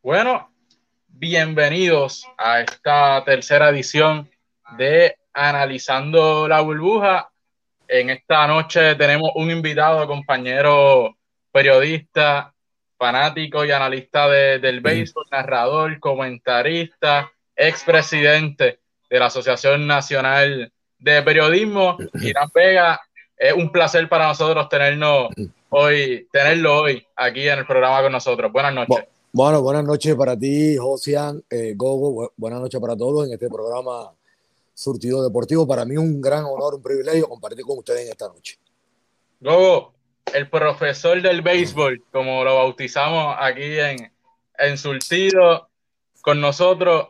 Bueno, bienvenidos a esta tercera edición de Analizando la Burbuja. En esta noche tenemos un invitado, compañero periodista, fanático y analista del béisbol, narrador, comentarista, expresidente de la Asociación Nacional de Periodismo, Irán Vega. Es un placer para nosotros tenernos hoy, tenerlo hoy aquí en el programa con nosotros. Buenas noches. Bueno, buenas noches para ti, Josian, eh, Gogo. Buenas noches para todos en este programa Surtido Deportivo. Para mí un gran honor, un privilegio compartir con ustedes en esta noche. Gogo, el profesor del béisbol, como lo bautizamos aquí en, en Surtido, con nosotros.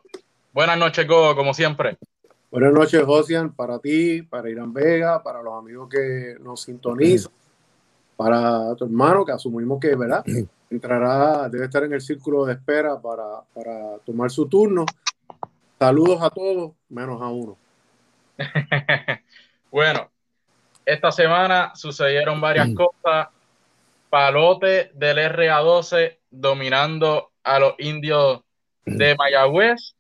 Buenas noches, Gogo, como siempre. Buenas noches, Josian, para ti, para Irán Vega, para los amigos que nos sintonizan, para tu hermano, que asumimos que, ¿verdad? entrará, debe estar en el círculo de espera para, para tomar su turno. Saludos a todos, menos a uno. bueno, esta semana sucedieron varias cosas. Palote del RA12 dominando a los indios de Mayagüez.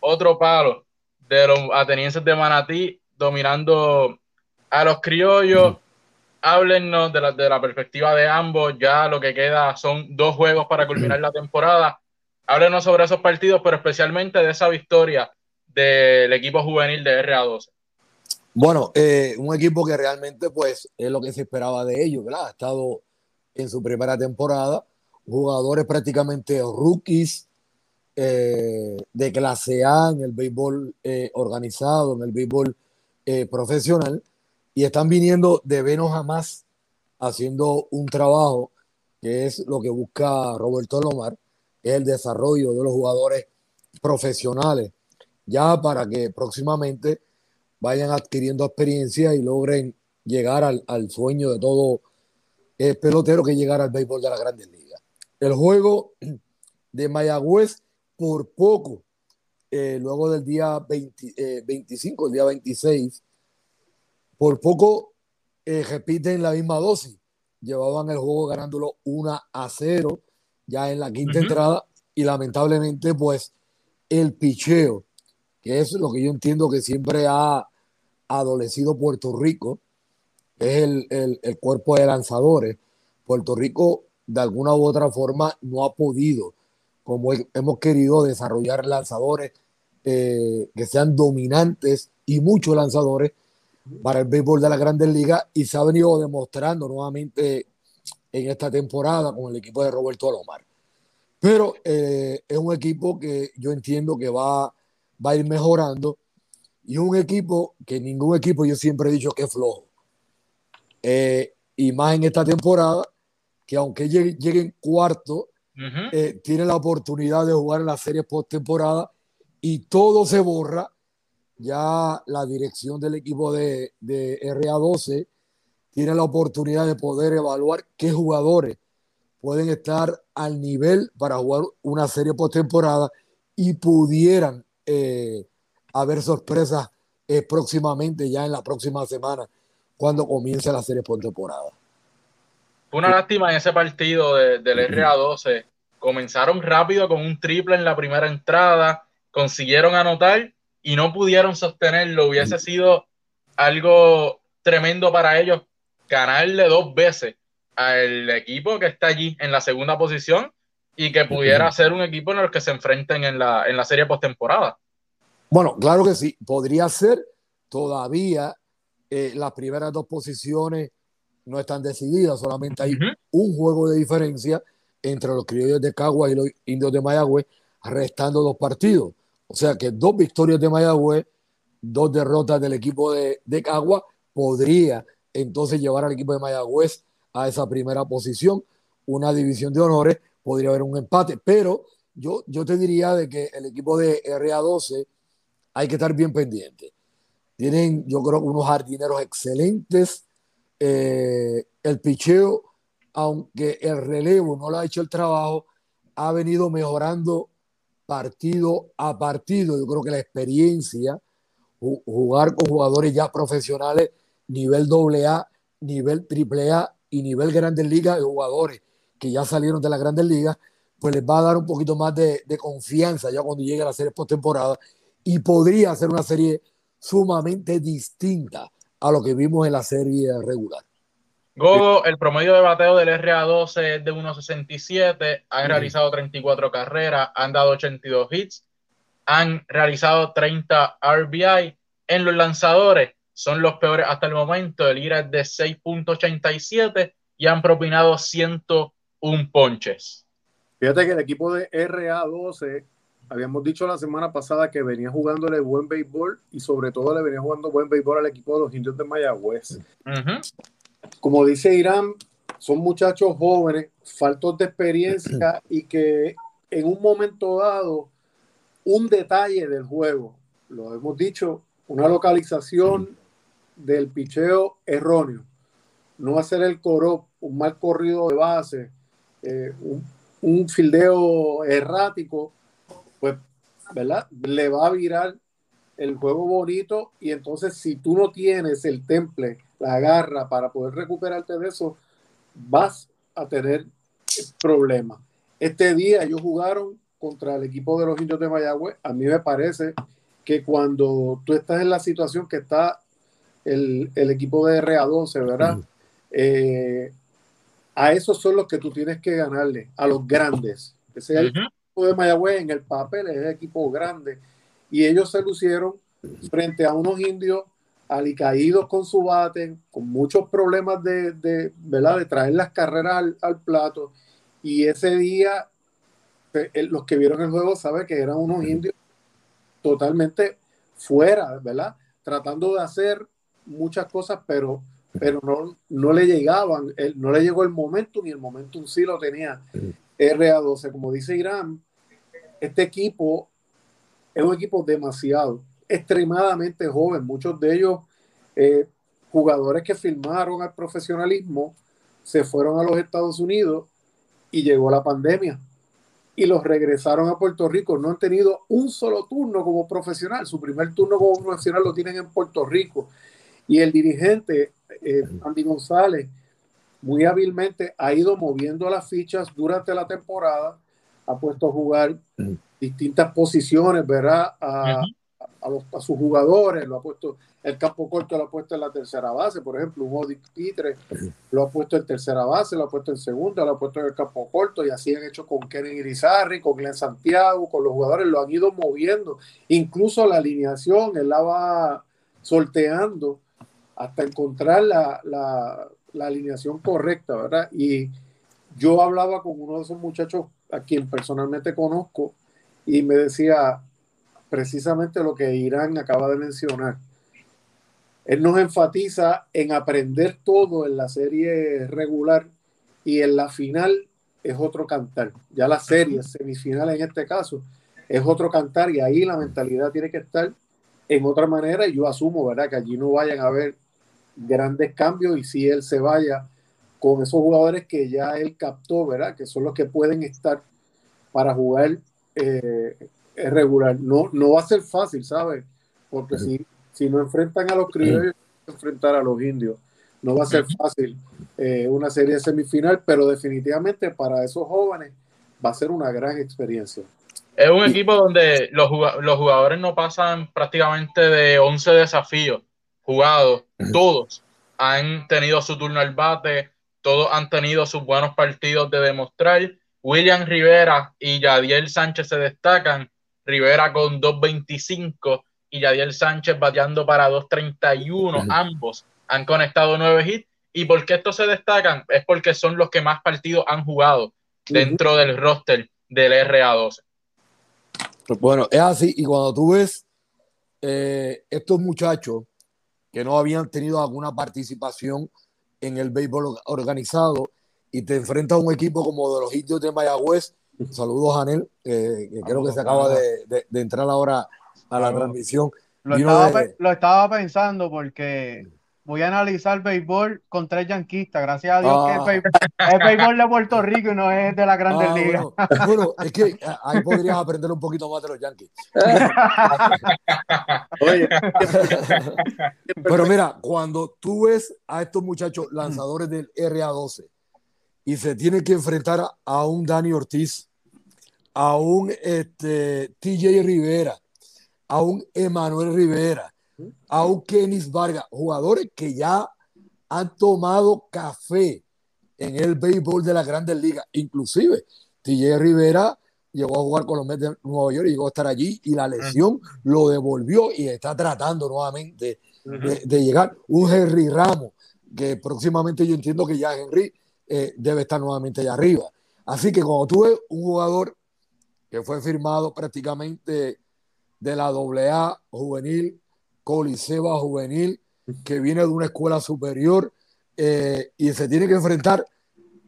Otro palo de los atenienses de Manatí dominando a los criollos háblennos de la, de la perspectiva de ambos. Ya lo que queda son dos juegos para culminar la temporada. Háblenos sobre esos partidos, pero especialmente de esa victoria del equipo juvenil de RA12. Bueno, eh, un equipo que realmente pues es lo que se esperaba de ellos, ¿verdad? Ha estado en su primera temporada, jugadores prácticamente rookies eh, de clase A en el béisbol eh, organizado, en el béisbol profesional, y están viniendo de menos a más haciendo un trabajo que es lo que busca Roberto Lomar, es el desarrollo de los jugadores profesionales, ya para que próximamente vayan adquiriendo experiencia y logren llegar al, sueño de todo el pelotero que llegar al béisbol de la Grandes Ligas. El juego de Mayagüez por poco, eh, luego del día 25, eh, el día 26, por poco eh, repiten la misma dosis. Llevaban el juego ganándolo 1 a 0 ya en la quinta entrada y lamentablemente pues el picheo, que es lo que yo entiendo que siempre ha adolecido Puerto Rico, es el, el, cuerpo de lanzadores. Puerto Rico de alguna u otra forma no ha podido, como hemos querido, desarrollar lanzadores eh, que sean dominantes y muchos lanzadores para el béisbol de la Grandes Ligas y se ha venido demostrando nuevamente en esta temporada con el equipo de Roberto Alomar. Pero eh, es un equipo que yo entiendo que va, va a ir mejorando y un equipo que ningún equipo yo siempre he dicho que es flojo. Eh, y más en esta temporada, que aunque lleguen, cuarto, eh, tiene la oportunidad de jugar en la serie postemporada y todo se borra ya la dirección del equipo de, de RA12 tiene la oportunidad de poder evaluar qué jugadores pueden estar al nivel para jugar una serie postemporada y pudieran eh, haber sorpresas eh, próximamente, ya en la próxima semana, cuando comience la serie postemporada. Una lástima en ese partido del RA12. Comenzaron rápido con un triple en la primera entrada, consiguieron anotar y no pudieron sostenerlo, hubiese sido algo tremendo para ellos ganarle dos veces al equipo que está allí en la segunda posición y que pudiera ser un equipo en el que se enfrenten en la, en la serie postemporada. Bueno, claro que sí, podría ser. Todavía eh, las primeras dos posiciones no están decididas, solamente hay un juego de diferencia entre los criollos de Cagua y los indios de Mayagüez, restando dos partidos. O sea que dos victorias de Mayagüez, dos derrotas del equipo de, Cagua, podría entonces llevar al equipo de Mayagüez a esa primera posición, una división de honores, podría haber un empate, pero yo, yo te diría de que el equipo de RA12 hay que estar bien pendiente. Tienen, yo creo, unos jardineros excelentes. Eh, el picheo, aunque el relevo no lo ha hecho el trabajo, ha venido mejorando partido a partido. Yo creo que la experiencia, jugar con jugadores ya profesionales, nivel AA, nivel AAA y nivel Grandes Ligas de jugadores que ya salieron de las Grandes Ligas, pues les va a dar un poquito más de, de confianza ya cuando llegue a la serie postemporada y podría ser una serie sumamente distinta a lo que vimos en la serie regular. Gogo, el promedio de bateo del RA12 es de 1.67, han realizado 34 carreras, han dado 82 hits, han realizado 30 RBI. En los lanzadores son los peores hasta el momento, el IRA es de 6.87 y han propinado 101 ponches. Fíjate que el equipo de RA12, habíamos dicho la semana pasada que venía jugándole buen béisbol y sobre todo le venía jugando buen béisbol al equipo de los indios de Mayagüez. Como dice Irán, son muchachos jóvenes, faltos de experiencia y que en un momento dado, un detalle del juego, lo hemos dicho, una localización del picheo erróneo, no hacer el coro, un mal corrido de base, eh, un un fildeo errático, pues, ¿verdad? Le va a virar el juego bonito y entonces si tú no tienes el temple, la garra para poder recuperarte de eso, vas a tener problemas. Este día ellos jugaron contra el equipo de los indios de Mayagüez. A mí me parece que cuando tú estás en la situación que está el, equipo de RA12, ¿verdad? a esos son los que tú tienes que ganarle, a los grandes. Ese es el equipo de Mayagüez en el papel, es el equipo grande. Y ellos se lucieron frente a unos indios alicaídos con su bate, con muchos problemas de, de, ¿verdad? de traer las carreras al, plato. Y ese día, eh, los que vieron el juego saben que eran unos indios totalmente fuera, ¿verdad? Tratando de hacer muchas cosas, pero pero no, no le llegaban, no le llegó el momentum y el momentum sí lo tenía RA12. Como dice Irán, este equipo es un equipo demasiado, extremadamente joven. Muchos de ellos, eh, jugadores que firmaron al profesionalismo, se fueron a los Estados Unidos y llegó la pandemia y los regresaron a Puerto Rico. No han tenido un solo turno como profesional. Su primer turno como profesional lo tienen en Puerto Rico. Y el dirigente eh, Andy González muy hábilmente ha ido moviendo las fichas durante la temporada, ha puesto a jugar distintas posiciones, ¿verdad? A, a, sus jugadores, lo ha puesto, el campo corto lo ha puesto en la tercera base, por ejemplo, un Odic Pitre lo ha puesto en tercera base, lo ha puesto en segunda, lo ha puesto en el campo corto, y así han hecho con Kenneth Irizarry, con Glenn Santiago, con los jugadores, lo han ido moviendo, incluso la alineación, él la va sorteando hasta encontrar la, la, alineación correcta, ¿verdad? Y yo hablaba con uno de esos muchachos a quien personalmente conozco y me decía precisamente lo que Irán acaba de mencionar. Él nos enfatiza en aprender todo en la serie regular y en la final es otro cantar. Ya la serie semifinal en este caso es otro cantar y ahí la mentalidad tiene que estar en otra manera y yo asumo, ¿verdad? Que allí no vayan a ver grandes cambios y si él se vaya con esos jugadores que ya él captó, ¿verdad? Que son los que pueden estar para jugar eh, regular. No, no va a ser fácil, ¿sabes? Porque si, si no enfrentan a los criollos, enfrentar a los indios. No va a ser fácil eh, una serie semifinal, pero definitivamente para esos jóvenes va a ser una gran experiencia. Es un equipo donde los, los jugadores no pasan prácticamente de 11 desafíos jugados, todos han tenido su turno al bate, todos han tenido sus buenos partidos de demostrar. William Rivera y Yadiel Sánchez se destacan. Rivera con 2.25 y Yadiel Sánchez bateando para 2.31. Ambos han conectado nueve hits. ¿Y por qué estos se destacan? Es porque son los que más partidos han jugado dentro del roster del RA12. Pues bueno, es así. Y cuando tú ves eh, estos muchachos que no habían tenido alguna participación en el béisbol organizado y te enfrentas a un equipo como de los indios de Mayagüez. Saludos, Anel, que creo que se acaba de, entrar ahora a la transmisión. Lo estaba, lo estaba, pensando porque voy a analizar béisbol con tres yanquistas. Gracias a Dios que es ah. béisbol, de Puerto Rico y no es de la Grandes ah, Ligas. Bueno, es que eh, ahí podrías aprender un poquito más de los yanquis. Pero mira, cuando tú ves a estos muchachos lanzadores del RA12 y se tienen que enfrentar a un Dani Ortiz a un este, TJ Rivera, a un Emanuel Rivera, a un Kenis Vargas, jugadores que ya han tomado café en el béisbol de las grandes ligas. Inclusive, TJ Rivera llegó a jugar con los Mets de Nueva York y llegó a estar allí y la lesión lo devolvió y está tratando nuevamente de, llegar. Un Henry Ramos, que próximamente yo entiendo que ya Henry eh, debe estar nuevamente allá arriba. Así que cuando tú ves un jugador que fue firmado prácticamente de la AA juvenil, Coliseba juvenil, que viene de una escuela superior eh, y se tiene que enfrentar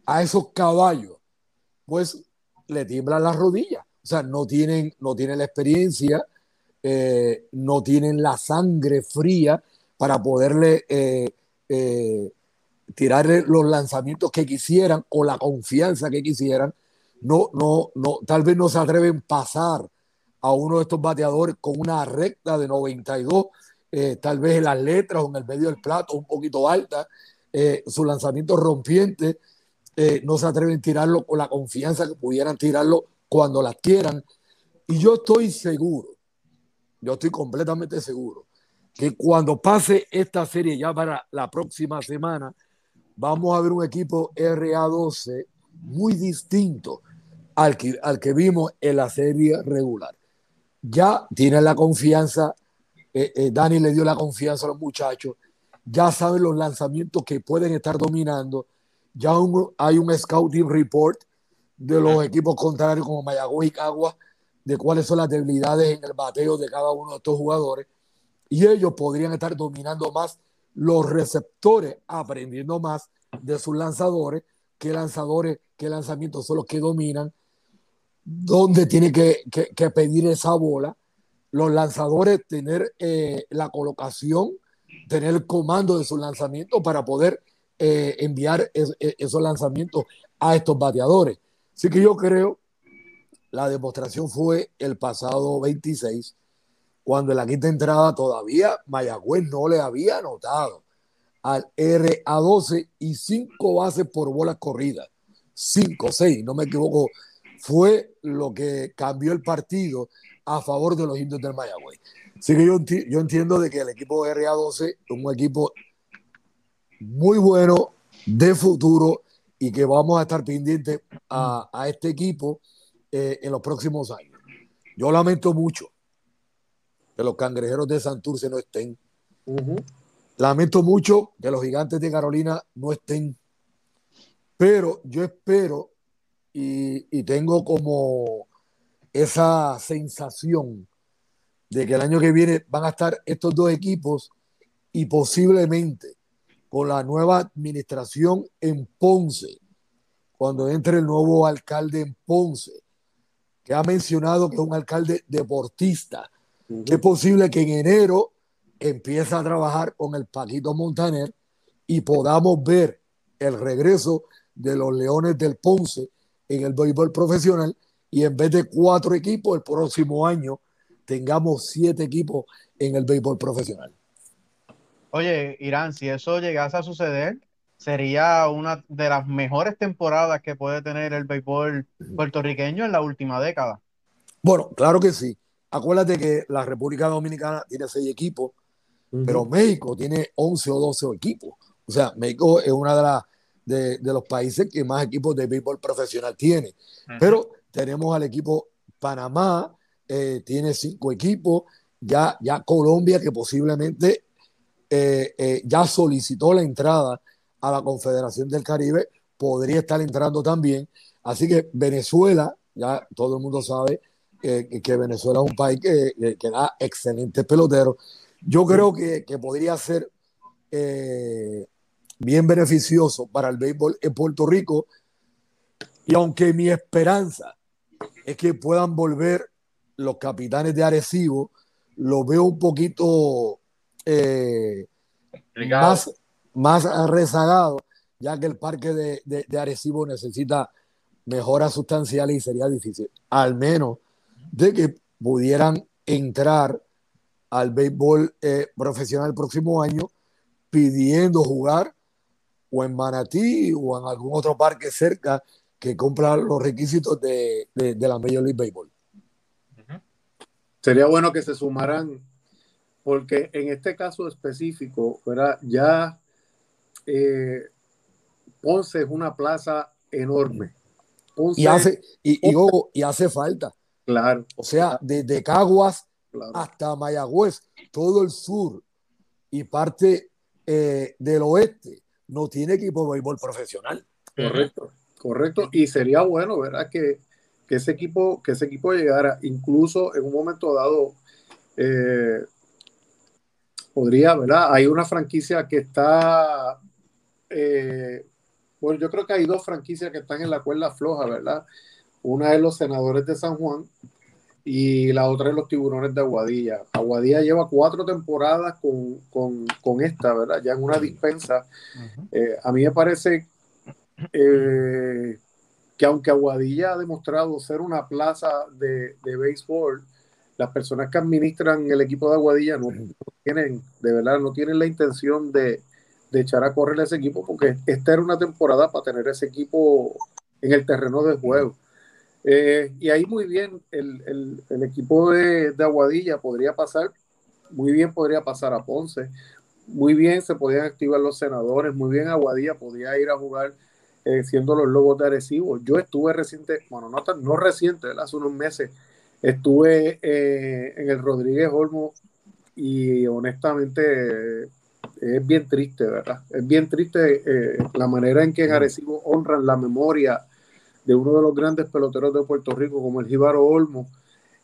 a esos caballos, pues le tiemblan las rodillas. O sea, no tienen, no la experiencia, eh, no tienen la sangre fría para poderle eh, eh, tirarle los lanzamientos que quisieran o la confianza que quisieran. No, no, no, tal vez no se atreven a pasar a uno de estos bateadores con una recta de 92, tal vez en las letras o en el medio del plato un poquito alta, su lanzamiento rompiente eh, no se atreven a tirarlo con la confianza que pudieran tirarlo cuando las quieran. Y yo estoy seguro, yo estoy completamente seguro, que cuando pase esta serie ya para la próxima semana, vamos a ver un equipo RA12 muy distinto al que, al que vimos en la serie regular. Ya tienen la confianza, eh, eh, Dani le dio la confianza a los muchachos, ya saben los lanzamientos que pueden estar dominando ya hay un scouting report de los equipos contrarios como Mayagüez y Cagua de cuáles son las debilidades en el bateo de cada uno de estos jugadores y ellos podrían estar dominando más los receptores, aprendiendo más de sus lanzadores, qué lanzadores, qué lanzamientos son los que dominan, dónde tiene que, que, pedir esa bola, los lanzadores tener eh, la colocación, tener el comando de su lanzamiento para poder eh, enviar e, esos lanzamientos a estos bateadores. Así que yo creo, la demostración fue el pasado 26, cuando en la quinta entrada todavía Mayagüez no le había anotado al RA12 y cinco bases por bola corrida. Cinco, seis, no me equivoco. Fue lo que cambió el partido a favor de los indios del Mayagüez. Así que yo, yo entiendo de que el equipo RA12 es un equipo muy bueno de futuro y que vamos a estar pendientes a, este equipo eh, en los próximos años. Yo lamento mucho que los cangrejeros de Santurce no estén. Lamento mucho que los gigantes de Carolina no estén. Pero yo espero y, y tengo como esa sensación de que el año que viene van a estar estos dos equipos y posiblemente con la nueva administración en Ponce, cuando entre el nuevo alcalde en Ponce, que ha mencionado que es un alcalde deportista, que es posible que en enero empiece a trabajar con el Paquito Montaner y podamos ver el regreso de los Leones del Ponce en el béisbol profesional y en vez de cuatro equipos el próximo año tengamos siete equipos en el béisbol profesional. Oye, Irán, si eso llegase a suceder, sería una de las mejores temporadas que puede tener el béisbol puertorriqueño en la última década. Bueno, claro que sí. Acuérdate que la República Dominicana tiene seis equipos, pero México tiene 11 o 12 equipos. O sea, México es uno de, las de, los países que más equipos de béisbol profesional tiene. Pero tenemos al equipo Panamá, eh, tiene cinco equipos, ya, ya Colombia, que posiblemente eh, eh, ya solicitó la entrada a la Confederación del Caribe, podría estar entrando también. Así que Venezuela, ya todo el mundo sabe que Venezuela es un país que, da excelentes peloteros. Yo creo que, podría ser bien beneficioso para el béisbol en Puerto Rico. Y aunque mi esperanza es que puedan volver los capitanes de Arecibo, lo veo un poquito eh, más, más rezagado, ya que el parque de, de, Arecibo necesita mejoras sustanciales y sería difícil, al menos de que pudieran entrar al béisbol eh, profesional el próximo año pidiendo jugar o en Manatí o en algún otro parque cerca que cumpla los requisitos de, la Major League Baseball. Sería bueno que se sumaran, porque en este caso específico, ya eh, Ponce es una plaza enorme. y, hace, y, y, hace falta. Claro. O sea, desde Caguas hasta Mayagüez, todo el sur y parte eh, del oeste no tiene equipo de béisbol profesional. Correcto, correcto. Y sería bueno, ¿verdad? Que, ese equipo, que ese equipo llegara, incluso en un momento dado, eh, podría, ¿verdad? Hay una franquicia que está, eh, bueno, yo creo que hay dos franquicias que están en la cuerda floja, ¿verdad? Una es los senadores de San Juan y la otra es los tiburones de Aguadilla. Aguadilla lleva cuatro temporadas con, esta, ¿verdad? Ya en una dispensa. Eh, a mí me parece eh, que aunque Aguadilla ha demostrado ser una plaza de, de béisbol, las personas que administran el equipo de Aguadilla no, tienen, de verdad, no tienen la intención de, de echar a correr ese equipo porque esta era una temporada para tener ese equipo en el terreno de juego. Eh, y ahí muy bien, el, equipo de, Aguadilla podría pasar, muy bien podría pasar a Ponce, muy bien se podían activar los senadores, muy bien Aguadilla podía ir a jugar eh, siendo los Lobos de Arecibo. Yo estuve reciente, bueno, no, no reciente, hace unos meses, estuve eh, en el Rodríguez Olmo y honestamente es bien triste, ¿verdad? Es bien triste la manera en que en Arecibo honran la memoria de uno de los grandes peloteros de Puerto Rico como el Jíbaro Olmo,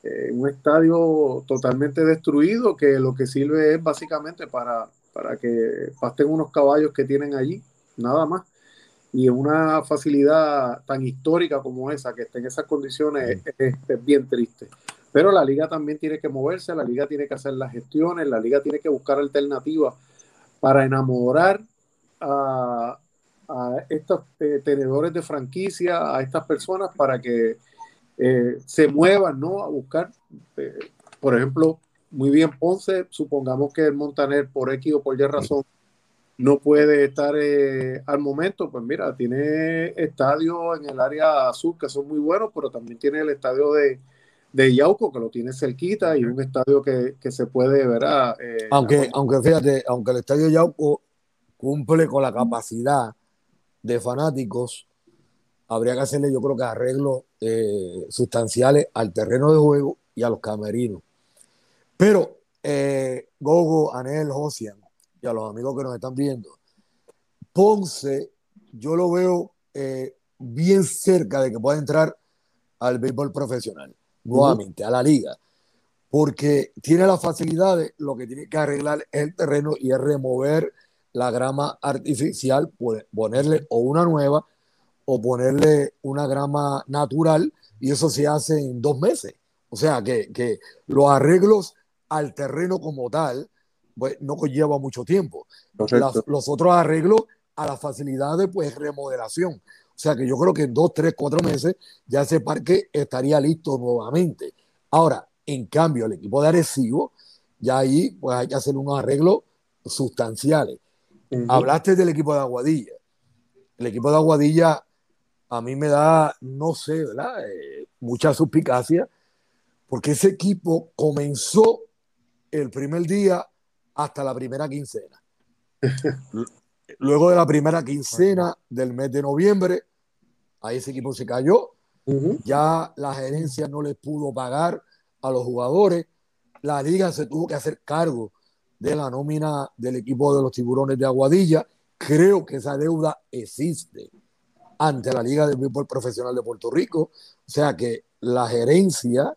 eh, un estadio totalmente destruido que lo que sirve es básicamente para, para que pasten unos caballos que tienen allí, nada más. Y una facilidad tan histórica como esa, que esté en esas condiciones, es, bien triste. Pero la liga también tiene que moverse, la liga tiene que hacer las gestiones, la liga tiene que buscar alternativas para enamorar a, a estos eh, tenedores de franquicia, a estas personas para que eh, se muevan, ¿no? A buscar, eh, por ejemplo, muy bien Ponce, supongamos que el Montaner por X o por Y razón no puede estar al momento, pues mira, tiene estadios en el área sur que son muy buenos, pero también tiene el estadio de, de Yauco, que lo tiene cerquita, y un estadio que, se puede ver. aunque, aunque fíjate, aunque el estadio Yauco cumple con la capacidad de fanáticos, habría que hacerle, yo creo que arreglos eh, sustanciales al terreno de juego y a los camerinos. Pero, eh, Gogo, Anel, Josian y a los amigos que nos están viendo, Ponce, yo lo veo eh, bien cerca de que pueda entrar al béisbol profesional, nuevamente, a la liga, porque tiene las facilidades, lo que tiene que arreglar el terreno y es remover la grama artificial, ponerle o una nueva o ponerle una grama natural y eso se hace en dos meses. O sea que, que los arreglos al terreno como tal pues, no conlleva mucho tiempo. los otros arreglos a las facilidades, pues remodelación. O sea que yo creo que en dos, tres, cuatro meses ya ese parque estaría listo nuevamente. Ahora, en cambio, el equipo de Arecibo, ya ahí pues hay que hacer unos arreglos sustanciales. Hablaste del equipo de Aguadilla. El equipo de Aguadilla a mí me da, no sé, ¿verdad? Eh, mucha suspicacia, porque ese equipo comenzó el primer día hasta la primera quincena. Luego de la primera quincena del mes de noviembre, ahí ese equipo se cayó. Ya la gerencia no les pudo pagar a los jugadores. La liga se tuvo que hacer cargo de la nómina del equipo de los tiburones de Aguadilla. Creo que esa deuda existe ante la Liga de Béisbol Profesional de Puerto Rico. O sea que la gerencia,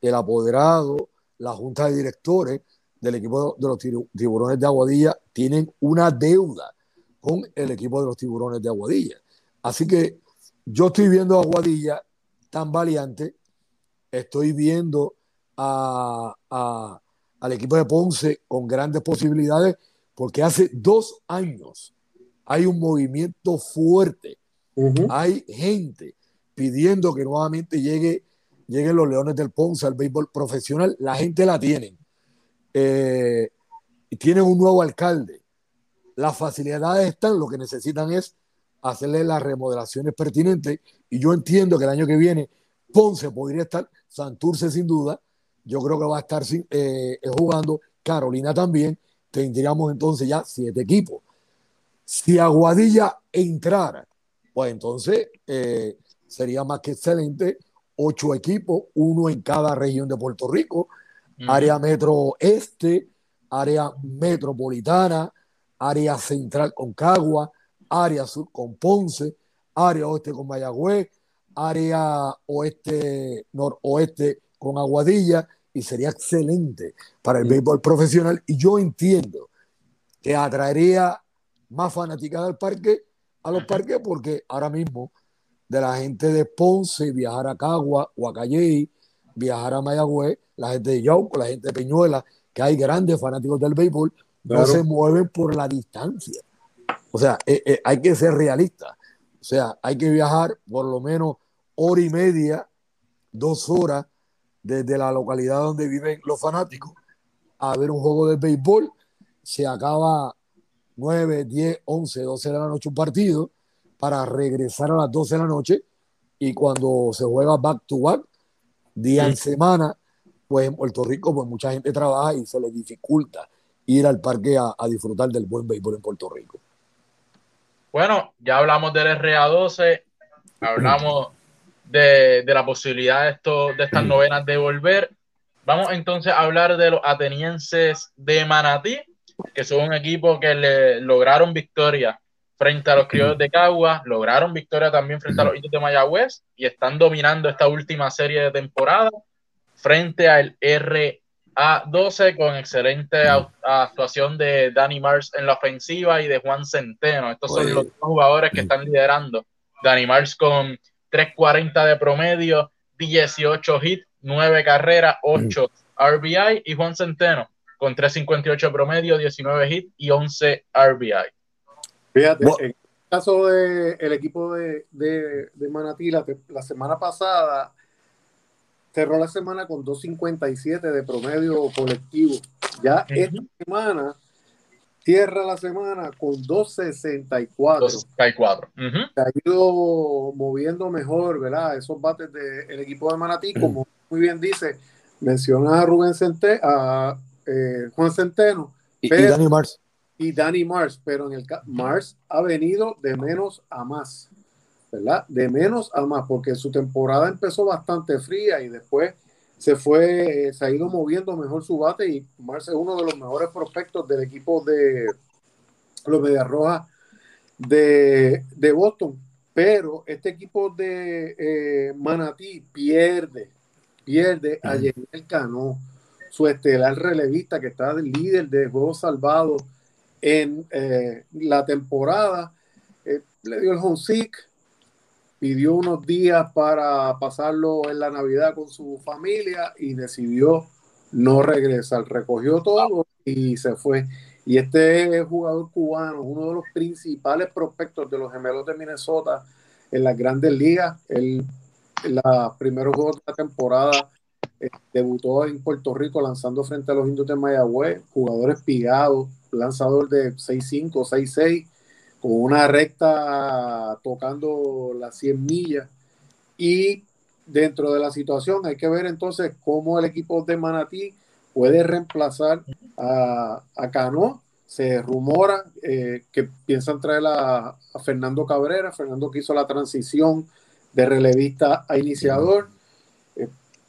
el apoderado, la junta de directores del equipo de los tiburones de Aguadilla tienen una deuda con el equipo de los tiburones de Aguadilla. Así que yo estoy viendo a Aguadilla tan valiente, estoy viendo a, a al equipo de Ponce con grandes posibilidades, porque hace dos años hay un movimiento fuerte, hay gente pidiendo que nuevamente llegue, lleguen los Leones del Ponce al béisbol profesional, la gente la tiene. Eh, y tienen un nuevo alcalde. Las facilidades están, lo que necesitan es hacerle las remodelaciones pertinentes Y yo entiendo que el año que viene Ponce podría estar, Santurce sin duda, yo creo que va a estar eh, jugando, Carolina también, tendríamos entonces ya siete equipos. Si Aguadilla entrara, pues entonces eh, sería más que excelente, ocho equipos, uno en cada región de Puerto Rico, área metro este, área metropolitana, área central con Cagua, área sur con Ponce, área oeste con Mayagüez, área oeste, noroeste con Aguadilla, y sería excelente para el béisbol profesional. Y yo entiendo que atraería más fanática al parque, a los parques, porque ahora mismo de la gente de Ponce viajar a Cagua o a Calley, viajar a Mayagüez, la gente de Yauco, la gente de Peñuela, que hay grandes fanáticos del béisbol, no se mueven por la distancia. O sea, eh, eh, hay que ser realista. O sea, hay que viajar por lo menos hora y media, dos horas desde la localidad donde viven los fanáticos a ver un juego de béisbol. Se acaba 9, 10, 11, 12 de la noche un partido para regresar a las 12 de la noche y cuando se juega back to back, día en semana, pues en Puerto Rico pues mucha gente trabaja y se le dificulta ir al parque a, disfrutar del buen béisbol en Puerto Rico. Bueno, ya hablamos del RA12, hablamos de, la posibilidad de, esto, de estas novenas de volver. Vamos entonces a hablar de los atenienses de Manatí, que son un equipo que le lograron victoria frente a los criollos de Cagua, lograron victoria también frente a los indios de Mayagüez y están dominando esta última serie de temporada frente al RA12 con excelente actuación de Danny Mars en la ofensiva y de Juan Centeno. Estos son los jugadores que están liderando. Danny Mars con 3.40 de promedio, 18 hits, 9 carreras, 8 RBI y Juan Centeno con 3.58 de promedio, 19 hits y 11 RBI. Fíjate, en el caso del equipo de, de, de Manatí, la, semana pasada cerró la semana con 2.57 de promedio colectivo. Ya esta semana cierra la semana con 2.64. 2.64. Se ha ido moviendo mejor, ¿verdad? Esos bates del equipo de Manatí, como muy bien dice, menciona a Rubén Centeno, a eh, Juan Centeno. Y, y Danny Mars y Danny Mars, pero en el Mars ha venido de menos a más, ¿verdad? De menos a más, porque su temporada empezó bastante fría y después se fue, se ha ido moviendo mejor su bate y Mars es uno de los mejores prospectos del equipo de los Medias Rojas de, de, Boston. Pero este equipo de eh, Manatí pierde, pierde a Jenel Cano, su estelar relevista que está líder de juegos salvados en eh, la temporada. Eh, le dio el homesick, pidió unos días para pasarlo en la Navidad con su familia y decidió no regresar. Recogió todo y se fue. Y este jugador cubano, uno de los principales prospectos de los gemelos de Minnesota en las grandes ligas, el, en los primeros juegos de la temporada eh, debutó en Puerto Rico lanzando frente a los indios de Mayagüez, jugador espigado, lanzador de 6'5, 6'6, con una recta tocando las 100 millas. Y dentro de la situación hay que ver entonces cómo el equipo de Manatí puede reemplazar a, a Cano. Se rumora eh, que piensan traer a, Fernando Cabrera, Fernando que hizo la transición de relevista a iniciador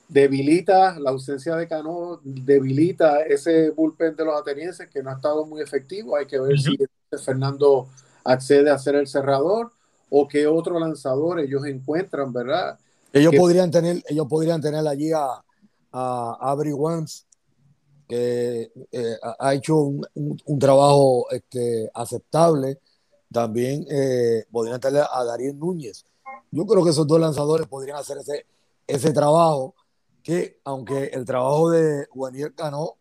debilita la ausencia de Cano, debilita ese bullpen de los atenienses que no ha estado muy efectivo. Hay que ver si Fernando accede a ser el cerrador o qué otro lanzador ellos encuentran, ¿verdad? Ellos podrían tener, ellos podrían tener allí a, a Avery Wans, que eh, ha hecho un, trabajo este, aceptable. También eh, podrían tener a Darío Núñez. Yo creo que esos dos lanzadores podrían hacer ese, ese trabajo que aunque el trabajo de Juaniel Cano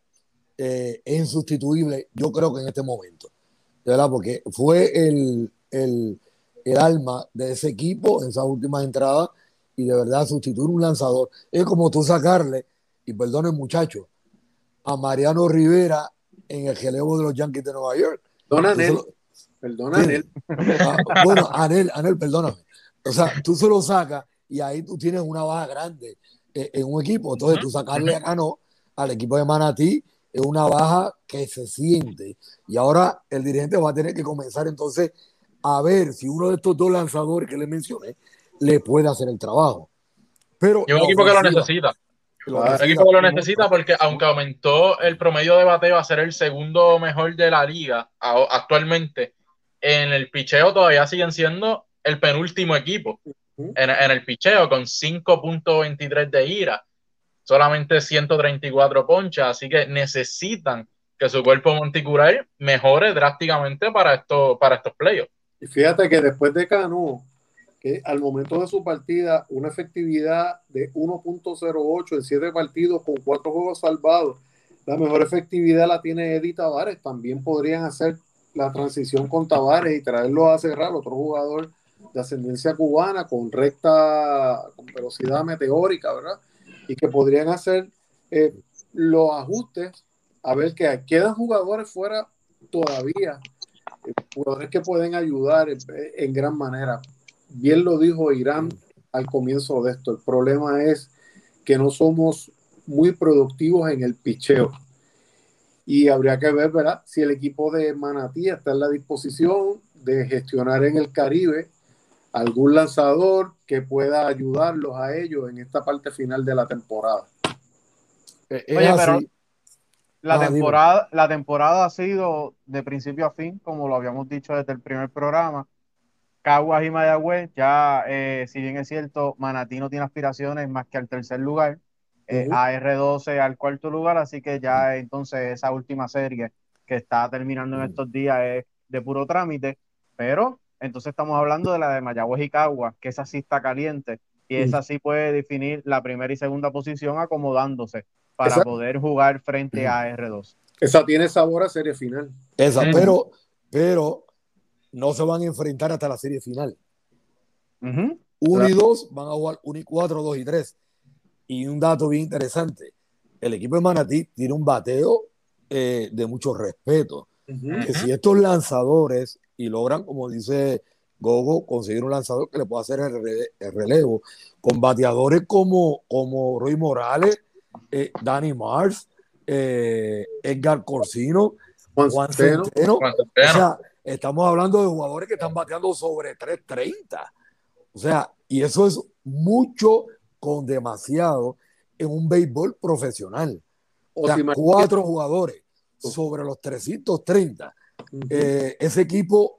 eh, es insustituible, yo creo que en este momento, ¿verdad? Porque fue el, el, el, alma de ese equipo en esas últimas entradas y de verdad sustituir un lanzador es como tú sacarle, y perdone muchachos, a Mariano Rivera en el relevo de los Yankees de Nueva York. Perdona, Anel. Perdona, Anel. Ah, bueno, Anel, Anel, perdóname. O sea, tú se lo sacas y ahí tú tienes una baja grande eh, en un equipo. Entonces, tú sacarle acá no al equipo de Manatí es una baja que se siente. Y ahora el dirigente va a tener que comenzar entonces a ver si uno de estos dos lanzadores que le mencioné le puede hacer el trabajo. Pero y un equipo que lo necesita. un equipo que lo necesita porque aunque aumentó el promedio de bateo a ser el segundo mejor de la liga actualmente, en el picheo todavía siguen siendo el penúltimo equipo en, en el picheo con 5.23 de ira, solamente 134 ponchas, así que necesitan que su cuerpo monticular mejore drásticamente para, esto, para estos playoffs. Y fíjate que después de Cano, que al momento de su partida, una efectividad de 1.08 en 7 partidos con 4 juegos salvados, la mejor efectividad la tiene Eddie Tavares. También podrían hacer la transición con Tavares y traerlo a cerrar, otro jugador de ascendencia cubana con recta, con velocidad meteórica, ¿verdad? Y que podrían hacer eh, los ajustes a ver que quedan jugadores fuera todavía, eh, jugadores que pueden ayudar en, gran manera. Bien lo dijo Irán al comienzo de esto. El problema es que no somos muy productivos en el picheo. Y habría que ver, ¿verdad? Si el equipo de Manatí está en la disposición de gestionar en el Caribe algún lanzador que pueda ayudarlos a ellos en esta parte final de la temporada. Eh, Oye, pero la, ah, temporada, la temporada ha sido de principio a fin, como lo habíamos dicho desde el primer programa. Caguas y Mayagüez, ya, eh, si bien es cierto, Manatí no tiene aspiraciones más que al tercer lugar, eh, AR12 al cuarto lugar, así que ya entonces esa última serie que está terminando en estos días es de puro trámite, pero entonces estamos hablando de la de Mayagüez y Caguas, que esa sí está caliente y esa sí puede definir la primera y segunda posición acomodándose para poder jugar frente a R2. Esa tiene sabor a serie final. Esa, pero, pero no se van a enfrentar hasta la serie final. 1 y 2 van a jugar 1 y 4, 2 y 3. Y un dato bien interesante, el equipo de Manatí tiene un bateo eh, de mucho respeto. Que si estos lanzadores y logran, como dice Gogo, conseguir un lanzador que le pueda hacer el, relevo, con bateadores como, como Roy Morales, eh, Danny Mars, eh, Edgar Corsino, Juan, Centeno. O sea, estamos hablando de jugadores que están bateando sobre 330. O sea, y eso es mucho con demasiado en un béisbol profesional. O sea, cuatro jugadores sobre los 330. Eh, ese equipo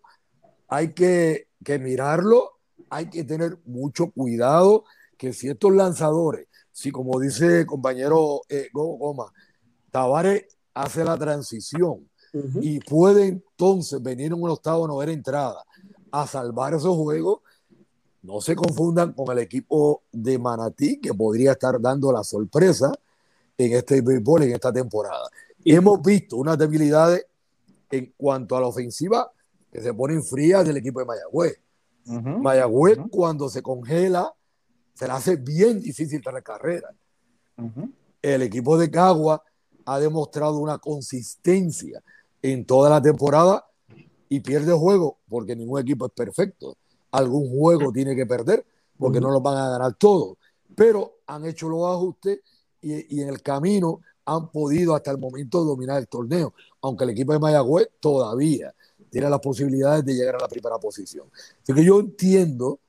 hay que, mirarlo, hay que tener mucho cuidado que si estos lanzadores, si como dice el compañero eh, Goma, Tavares hace la transición y puede entonces venir en un octavo novena entrada a salvar esos juegos, no se confundan con el equipo de Manatí que podría estar dando la sorpresa en este béisbol en esta temporada. Y hemos visto unas debilidades en cuanto a la ofensiva que se ponen frías del equipo de Mayagüez. Mayagüez cuando se congela se le hace bien difícil la carrera. El equipo de Cagua ha demostrado una consistencia en toda la temporada y pierde juego porque ningún equipo es perfecto. Algún juego tiene que perder porque no lo van a ganar todos. Pero han hecho los ajustes y, y en el camino han podido hasta el momento dominar el torneo, aunque el equipo de Mayagüez todavía tiene las posibilidades de llegar a la primera posición. Así que yo entiendo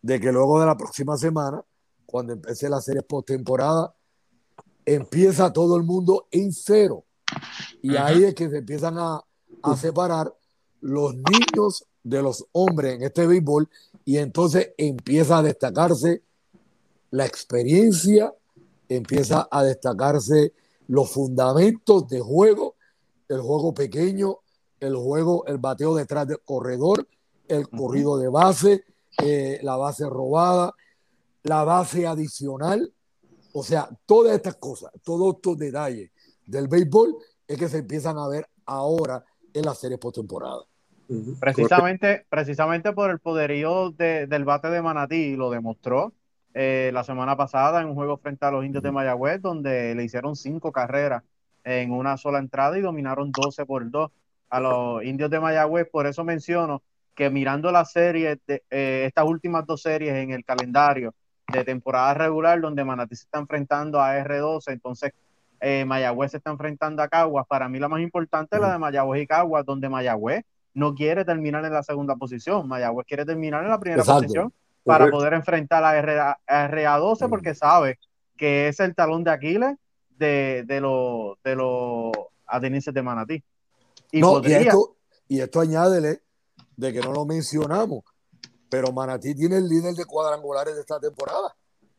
de que luego de la próxima semana, cuando empiece la serie postemporada, empieza todo el mundo en cero. Y ahí es que se empiezan a, a separar los niños de los hombres en este béisbol y entonces empieza a destacarse la experiencia empieza a destacarse los fundamentos de juego, el juego pequeño, el juego, el bateo detrás del corredor, el corrido de base, eh, la base robada, la base adicional. O sea, todas estas cosas, todos estos detalles del béisbol es que se empiezan a ver ahora en la serie postemporada. Precisamente, precisamente por el poderío del bate de Manatí, lo demostró eh, la semana pasada en un juego frente a los indios de Mayagüez, donde le hicieron cinco carreras en una sola entrada y dominaron 12 por 2 a los indios de Mayagüez. Por eso menciono que mirando la serie, de, eh, estas últimas dos series en el calendario de temporada regular, donde Manatí se está enfrentando a R12, entonces eh, Mayagüez se está enfrentando a Caguas. Para mí la más importante es la de Mayagüez y Caguas, donde Mayagüez no quiere terminar en la segunda posición, Mayagüez quiere terminar en la primera posición para poder enfrentar a, RA, a 12 porque sabe que es el talón de Aquiles de, de los de los atenienses de Manatí. Y, no, y, esto, y esto añádele de que no lo mencionamos, pero Manatí tiene el líder de cuadrangulares de esta temporada.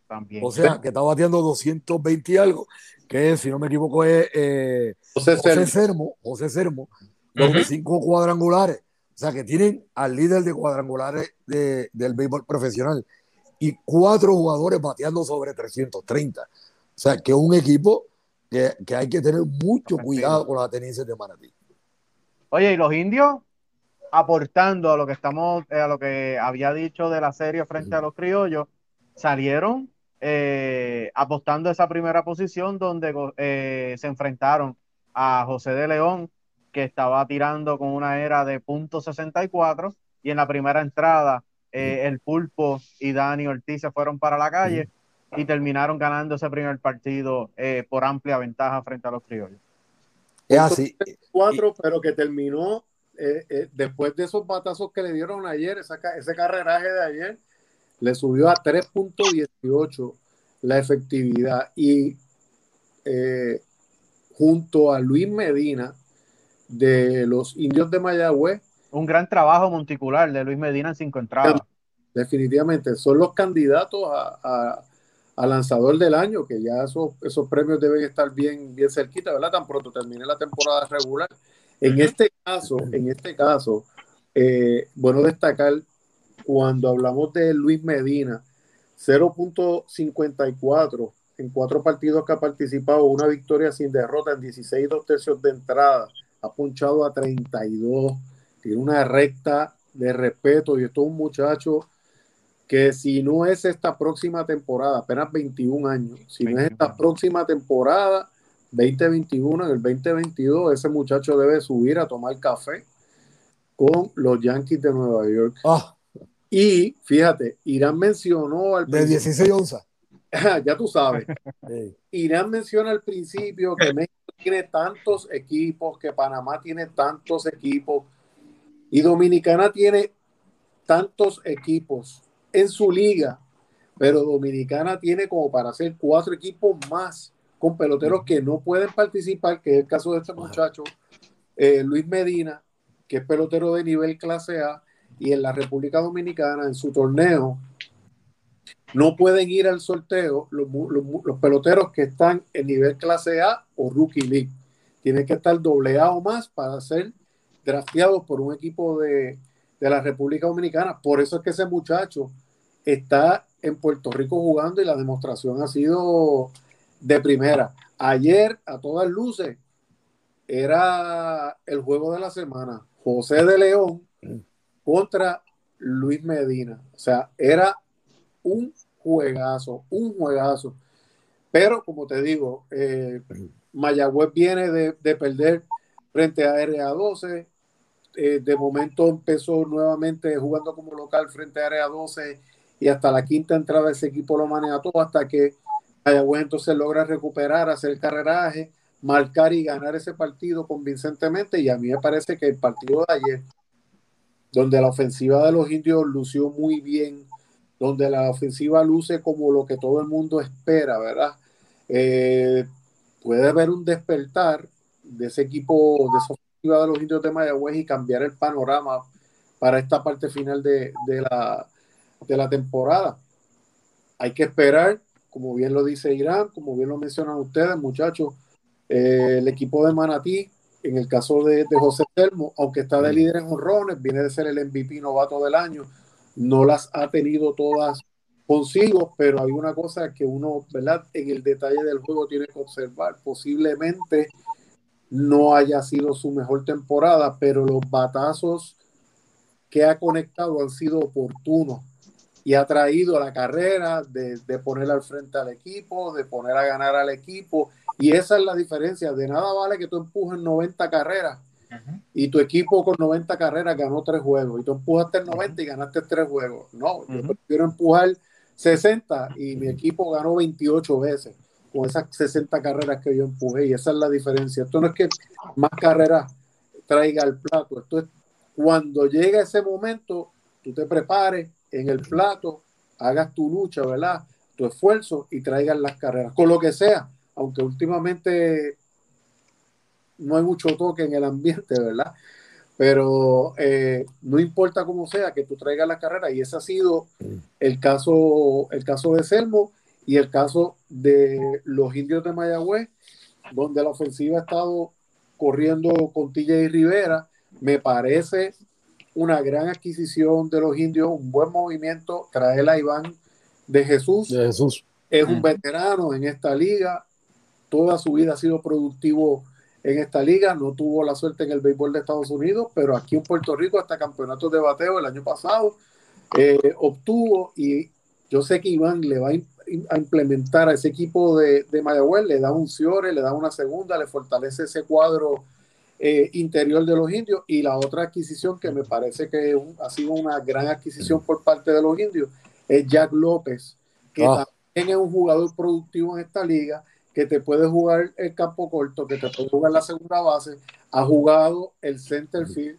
También. O sea, que está batiendo 220 y algo, que si no me equivoco es eh, José, José Sermo, José Sermo, los cinco cuadrangulares. O sea, que tienen al líder de cuadrangulares de, del béisbol profesional y cuatro jugadores bateando sobre 330. O sea, que es un equipo que, que hay que tener mucho cuidado con los atenienses de Manatí. Oye, ¿y los indios? aportando a lo que estamos, eh, a lo que había dicho de la serie frente a los criollos, salieron eh, apostando esa primera posición donde eh, se enfrentaron a José de León, que estaba tirando con una era de punto .64 y en la primera entrada el Pulpo y Dani Ortiz se fueron para la calle y terminaron ganando ese primer partido por amplia ventaja frente a los criollos. Es así. Cuatro, pero que terminó eh, eh, después de esos batazos que le dieron ayer, ese carreraje de ayer, le subió a 3.18 la efectividad. Y eh, junto a Luis Medina de los indios de Mayagüez. Un gran trabajo monticular de Luis Medina en cinco entradas. Definitivamente, son los candidatos a, lanzador del año, que ya esos, esos premios deben estar bien, bien cerquita, ¿verdad? Tan pronto termine la temporada regular. En este caso, en este caso, eh, bueno destacar cuando hablamos de Luis Medina, 0.54 en cuatro partidos que ha participado, una victoria sin derrota en 16 dos tercios de entrada, ha punchado a 32, tiene una recta de respeto y esto es un muchacho que si no es esta próxima temporada, apenas 21 años, si no es esta próxima temporada, 2021, en el 2022, ese muchacho debe subir a tomar café con los Yankees de Nueva York. Ah. Y fíjate, Irán mencionó al De 16 onzas. ya tú sabes. Irán menciona al principio que México tiene tantos equipos, que Panamá tiene tantos equipos y Dominicana tiene tantos equipos en su liga, pero Dominicana tiene como para hacer cuatro equipos más con peloteros que no pueden participar, que es el caso de este muchacho, eh, Luis Medina, que es pelotero de nivel clase A, y en la República Dominicana, en su torneo, no pueden ir al sorteo los, peloteros que están en nivel clase A o Rookie League. Tienen que estar doble A o más para ser drafteados por un equipo de, de la República Dominicana. Por eso es que ese muchacho está en Puerto Rico jugando y la demostración ha sido de primera. Ayer, a todas luces, era el juego de la semana. José de León contra Luis Medina. O sea, era un juegazo, un juegazo. Pero como te digo, eh, Mayagüez viene de, perder frente a RA12. Eh, de momento empezó nuevamente jugando como local frente a RA12 y hasta la quinta entrada ese equipo lo maneja todo hasta que Mayagüez entonces logra recuperar, hacer carreraje, marcar y ganar ese partido convincentemente. Y a mí me parece que el partido de ayer, donde la ofensiva de los indios lució muy bien, donde la ofensiva luce como lo que todo el mundo espera, ¿verdad? Eh, puede haber un despertar de ese equipo, de esa ofensiva de los indios de Mayagüez y cambiar el panorama para esta parte final de, la, de la temporada. Hay que esperar como bien lo dice Irán, como bien lo mencionan ustedes, muchachos, eh, el equipo de Manatí, en el caso de, José Telmo, aunque está de líder en honrones, viene de ser el MVP novato del año, no las ha tenido todas consigo, pero hay una cosa que uno, ¿verdad? En el detalle del juego tiene que observar. Posiblemente no haya sido su mejor temporada, pero los batazos que ha conectado han sido oportunos y ha traído la carrera de, de, poner al frente al equipo, de poner a ganar al equipo. Y esa es la diferencia. De nada vale que tú empujes 90 carreras y tu equipo con 90 carreras ganó tres juegos y tú empujaste el 90 y ganaste tres juegos. No, yo prefiero empujar 60 y mi equipo ganó 28 veces con esas 60 carreras que yo empujé y esa es la diferencia. Esto no es que más carreras traiga al plato, esto es cuando llega ese momento, tú te prepares en el plato, hagas tu lucha, ¿verdad? Tu esfuerzo y traigas las carreras, con lo que sea, aunque últimamente no hay mucho toque en el ambiente, ¿verdad? Pero eh, no importa cómo sea que tú traigas la carrera, y ese ha sido el caso, el caso de Selmo y el caso de los indios de Mayagüez, donde la ofensiva ha estado corriendo con TJ Rivera. Me parece una gran adquisición de los indios, un buen movimiento, traer a Iván de Jesús. De Jesús. Es un veterano en esta liga, toda su vida ha sido productivo en esta liga, no tuvo la suerte en el béisbol de Estados Unidos, pero aquí en Puerto Rico hasta campeonatos de bateo el año pasado eh, obtuvo y yo sé que Iván le va a, implementar a ese equipo de, de Mayagüez, le da un ciore, le da una segunda, le fortalece ese cuadro eh, interior de los indios y la otra adquisición que me parece que ha sido una gran adquisición por parte de los indios es Jack López, que ah. también es un jugador productivo en esta liga que te puede jugar el campo corto, que te puede jugar la segunda base, ha jugado el center field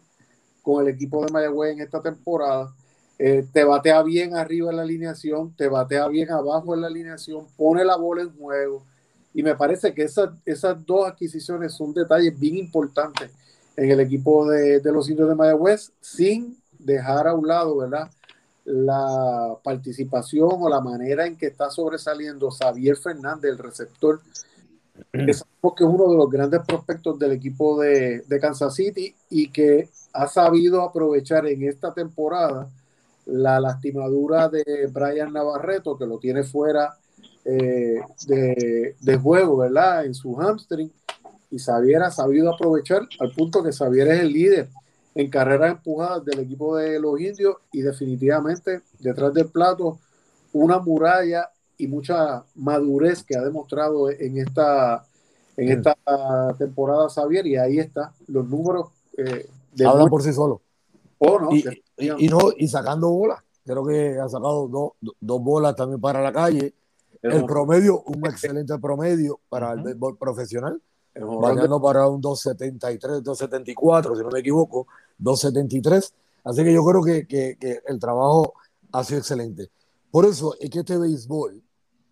con el equipo de Mayagüez en esta temporada, eh, te batea bien arriba en la alineación, te batea bien abajo en la alineación, pone la bola en juego, y me parece que esas, esas dos adquisiciones son detalles bien importantes en el equipo de, de los indios de Mayagüez, sin dejar a un lado, ¿verdad? La participación o la manera en que está sobresaliendo Xavier Fernández, el receptor, que es uno de los grandes prospectos del equipo de, Kansas City y que ha sabido aprovechar en esta temporada la lastimadura de Brian Navarreto, que lo tiene fuera eh, de, de, juego, ¿verdad? En su hamstring. Y Xavier ha sabido aprovechar al punto que Xavier es el líder en carreras empujadas del equipo de los indios y definitivamente detrás del plato una muralla y mucha madurez que ha demostrado en esta, en esta temporada Xavier y ahí está, los números eh, hablan por sí solos. Oh, no, y, no, y sacando bolas. Creo que ha sacado dos bolas también para la calle. El promedio, un excelente promedio para el béisbol profesional bañando para un 273, 274, si no me equivoco, 273. Así que yo creo que, que, el trabajo ha sido excelente. Por eso es que este béisbol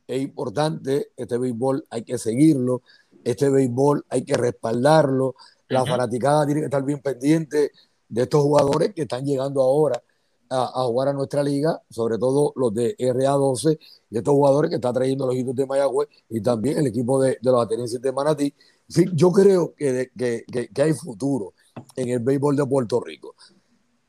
es importante, este béisbol hay que seguirlo, este béisbol hay que respaldarlo, la fanaticada tiene que estar bien pendiente de estos jugadores que están llegando ahora a, jugar a nuestra liga, sobre todo los de RA12 y estos jugadores que está trayendo los hitos de Mayagüez y también el equipo de, de los atenienses de Manatí Sí, yo creo que, que, que, hay futuro en el béisbol de Puerto Rico.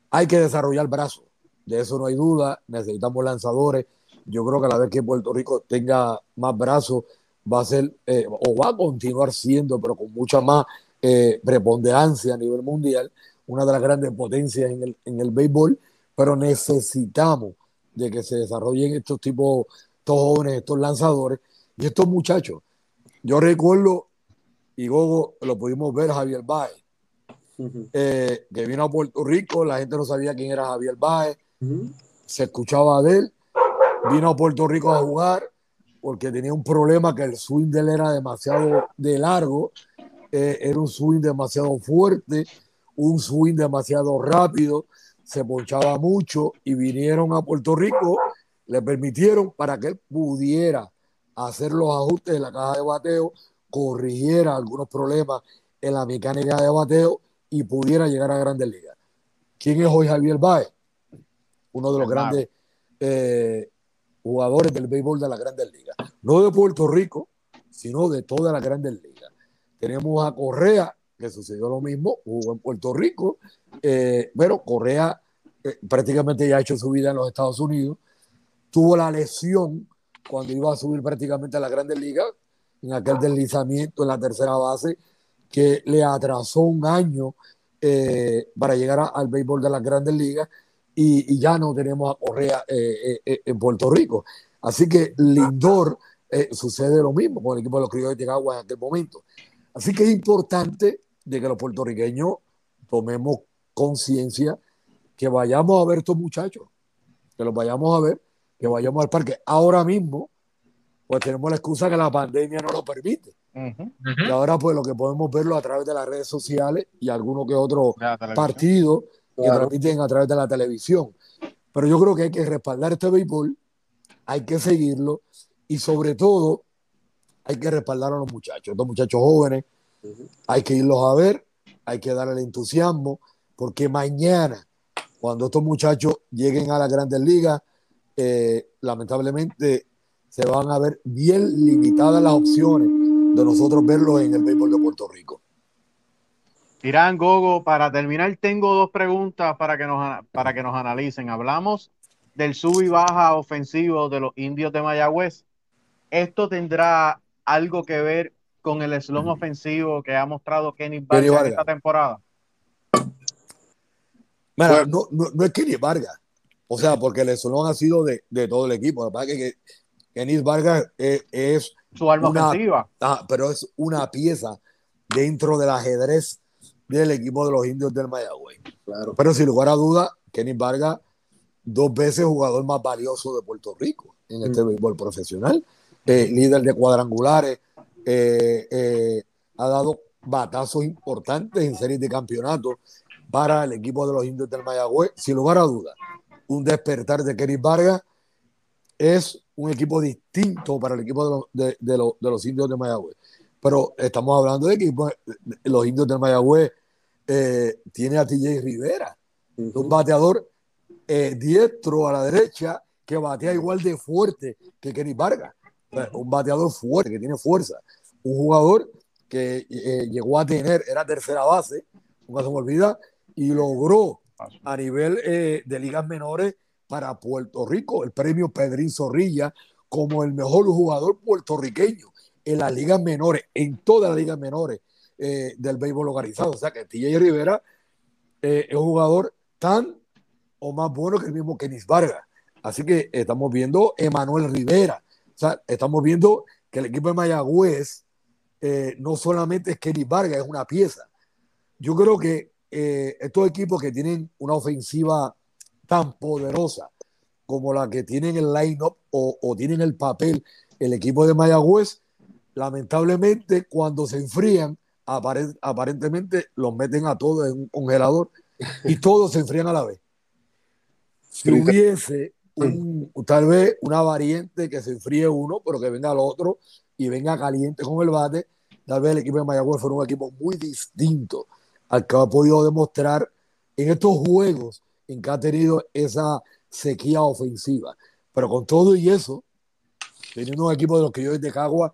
Hay que desarrollar brazos, de eso no hay duda. Necesitamos lanzadores. Yo creo que a la vez que Puerto Rico tenga más brazos, va a ser eh, o va a continuar siendo, pero con mucha más eh, preponderancia a nivel mundial, una de las grandes potencias en el, en el béisbol. Pero necesitamos de que se desarrollen estos tipos, estos jóvenes, estos lanzadores y estos muchachos. Yo recuerdo y Gogo lo pudimos ver Javier Baez, eh, que vino a Puerto Rico, la gente no sabía quién era Javier Baez, se escuchaba de él, vino a Puerto Rico a jugar porque tenía un problema que el swing de él era demasiado de largo, eh, era un swing demasiado fuerte, un swing demasiado rápido, se ponchaba mucho y vinieron a Puerto Rico, le permitieron para que él pudiera hacer los ajustes de la caja de bateo corrigiera algunos problemas en la mecánica de bateo y pudiera llegar a grandes ligas. ¿Quién es hoy Javier Baez? Uno de los grandes eh, jugadores del béisbol de las grandes ligas. No de Puerto Rico, sino de todas las grandes ligas. Tenemos a Correa, que sucedió lo mismo, jugó en Puerto Rico, eh, pero Correa eh, prácticamente ya ha hecho su vida en los Estados Unidos. Tuvo la lesión cuando iba a subir prácticamente a las grandes ligas, en aquel deslizamiento en la tercera base que le atrasó un año eh, para llegar al béisbol de las grandes ligas y, ya no tenemos a Correa eh, eh, en Puerto Rico. Así que Lindor sucede lo mismo con el equipo de los criollos de Chicago en aquel momento. Así que es importante de que los puertorriqueños tomemos conciencia, que vayamos a ver estos muchachos, que los vayamos a ver, que vayamos al parque. Ahora mismo, pues tenemos la excusa que la pandemia no lo permite. Y ahora pues lo que podemos verlo a través de las redes sociales y alguno que otro partido que transmiten a través de la televisión. Pero yo creo que hay que respaldar este béisbol, hay que seguirlo y sobre todo hay que respaldar a los muchachos, estos muchachos jóvenes, hay que irlos a ver, hay que darle el entusiasmo, porque mañana, cuando estos muchachos lleguen a las grandes ligas, eh, lamentablemente se van a ver bien limitadas las opciones de nosotros verlos en el béisbol de Puerto Rico. Irán Gogo, para terminar, tengo dos preguntas para que nos, para que nos analicen. Hablamos del sub y baja ofensivo de los indios de Mayagüez. ¿Esto tendrá algo que ver con el slon ofensivo que ha mostrado Kenny Vargas, esta temporada? Bueno, no, no, es Kenny Vargas. O sea, porque el slon ha sido de, todo el equipo. La que, que Kenny Vargas es, su arma ofensiva. Ah, pero es una pieza dentro del ajedrez del equipo de los indios del Mayagüez. Claro. Pero sin lugar a duda, Kenny Vargas, dos veces jugador más valioso de Puerto Rico en este mm. béisbol profesional, eh, líder de cuadrangulares, eh, eh, ha dado batazos importantes en series de campeonatos para el equipo de los indios del Mayagüez. Sin lugar a duda, un despertar de Kenny Vargas es un equipo distinto para el equipo de los, de los indios de Mayagüez. Pero estamos hablando de equipos, los indios del Mayagüez eh, tiene a TJ Rivera, un bateador eh, diestro a la derecha que batea igual de fuerte que Kenny Vargas. un bateador fuerte, que tiene fuerza. Un jugador que eh, llegó a tener, era tercera base, nunca se me olvida, y logró a nivel de ligas menores para Puerto Rico el premio Pedrín Zorrilla como el mejor jugador puertorriqueño en las ligas menores, en todas las ligas menores eh, del béisbol localizado. O sea que TJ Rivera eh, es un jugador tan o más bueno que el mismo Kenis Vargas. Así que estamos viendo Emanuel Rivera. O sea, estamos viendo que el equipo de Mayagüez eh, no solamente es Kenis Vargas, es una pieza. Yo creo que estos equipos que tienen una ofensiva tan poderosa como la que tienen el line-up o, o tienen el papel el equipo de Mayagüez, lamentablemente cuando se enfrían, aparentemente los meten a todos en un congelador y todos se enfrían a la vez. Si hubiese tal vez una variante que se enfríe uno, pero que venga el otro y venga caliente con el bate, tal vez el equipo de Mayagüez fuera un equipo muy distinto al que ha podido demostrar en estos juegos en que ha tenido esa sequía ofensiva. Pero con todo y eso, teniendo un equipo de los que yo de Cagua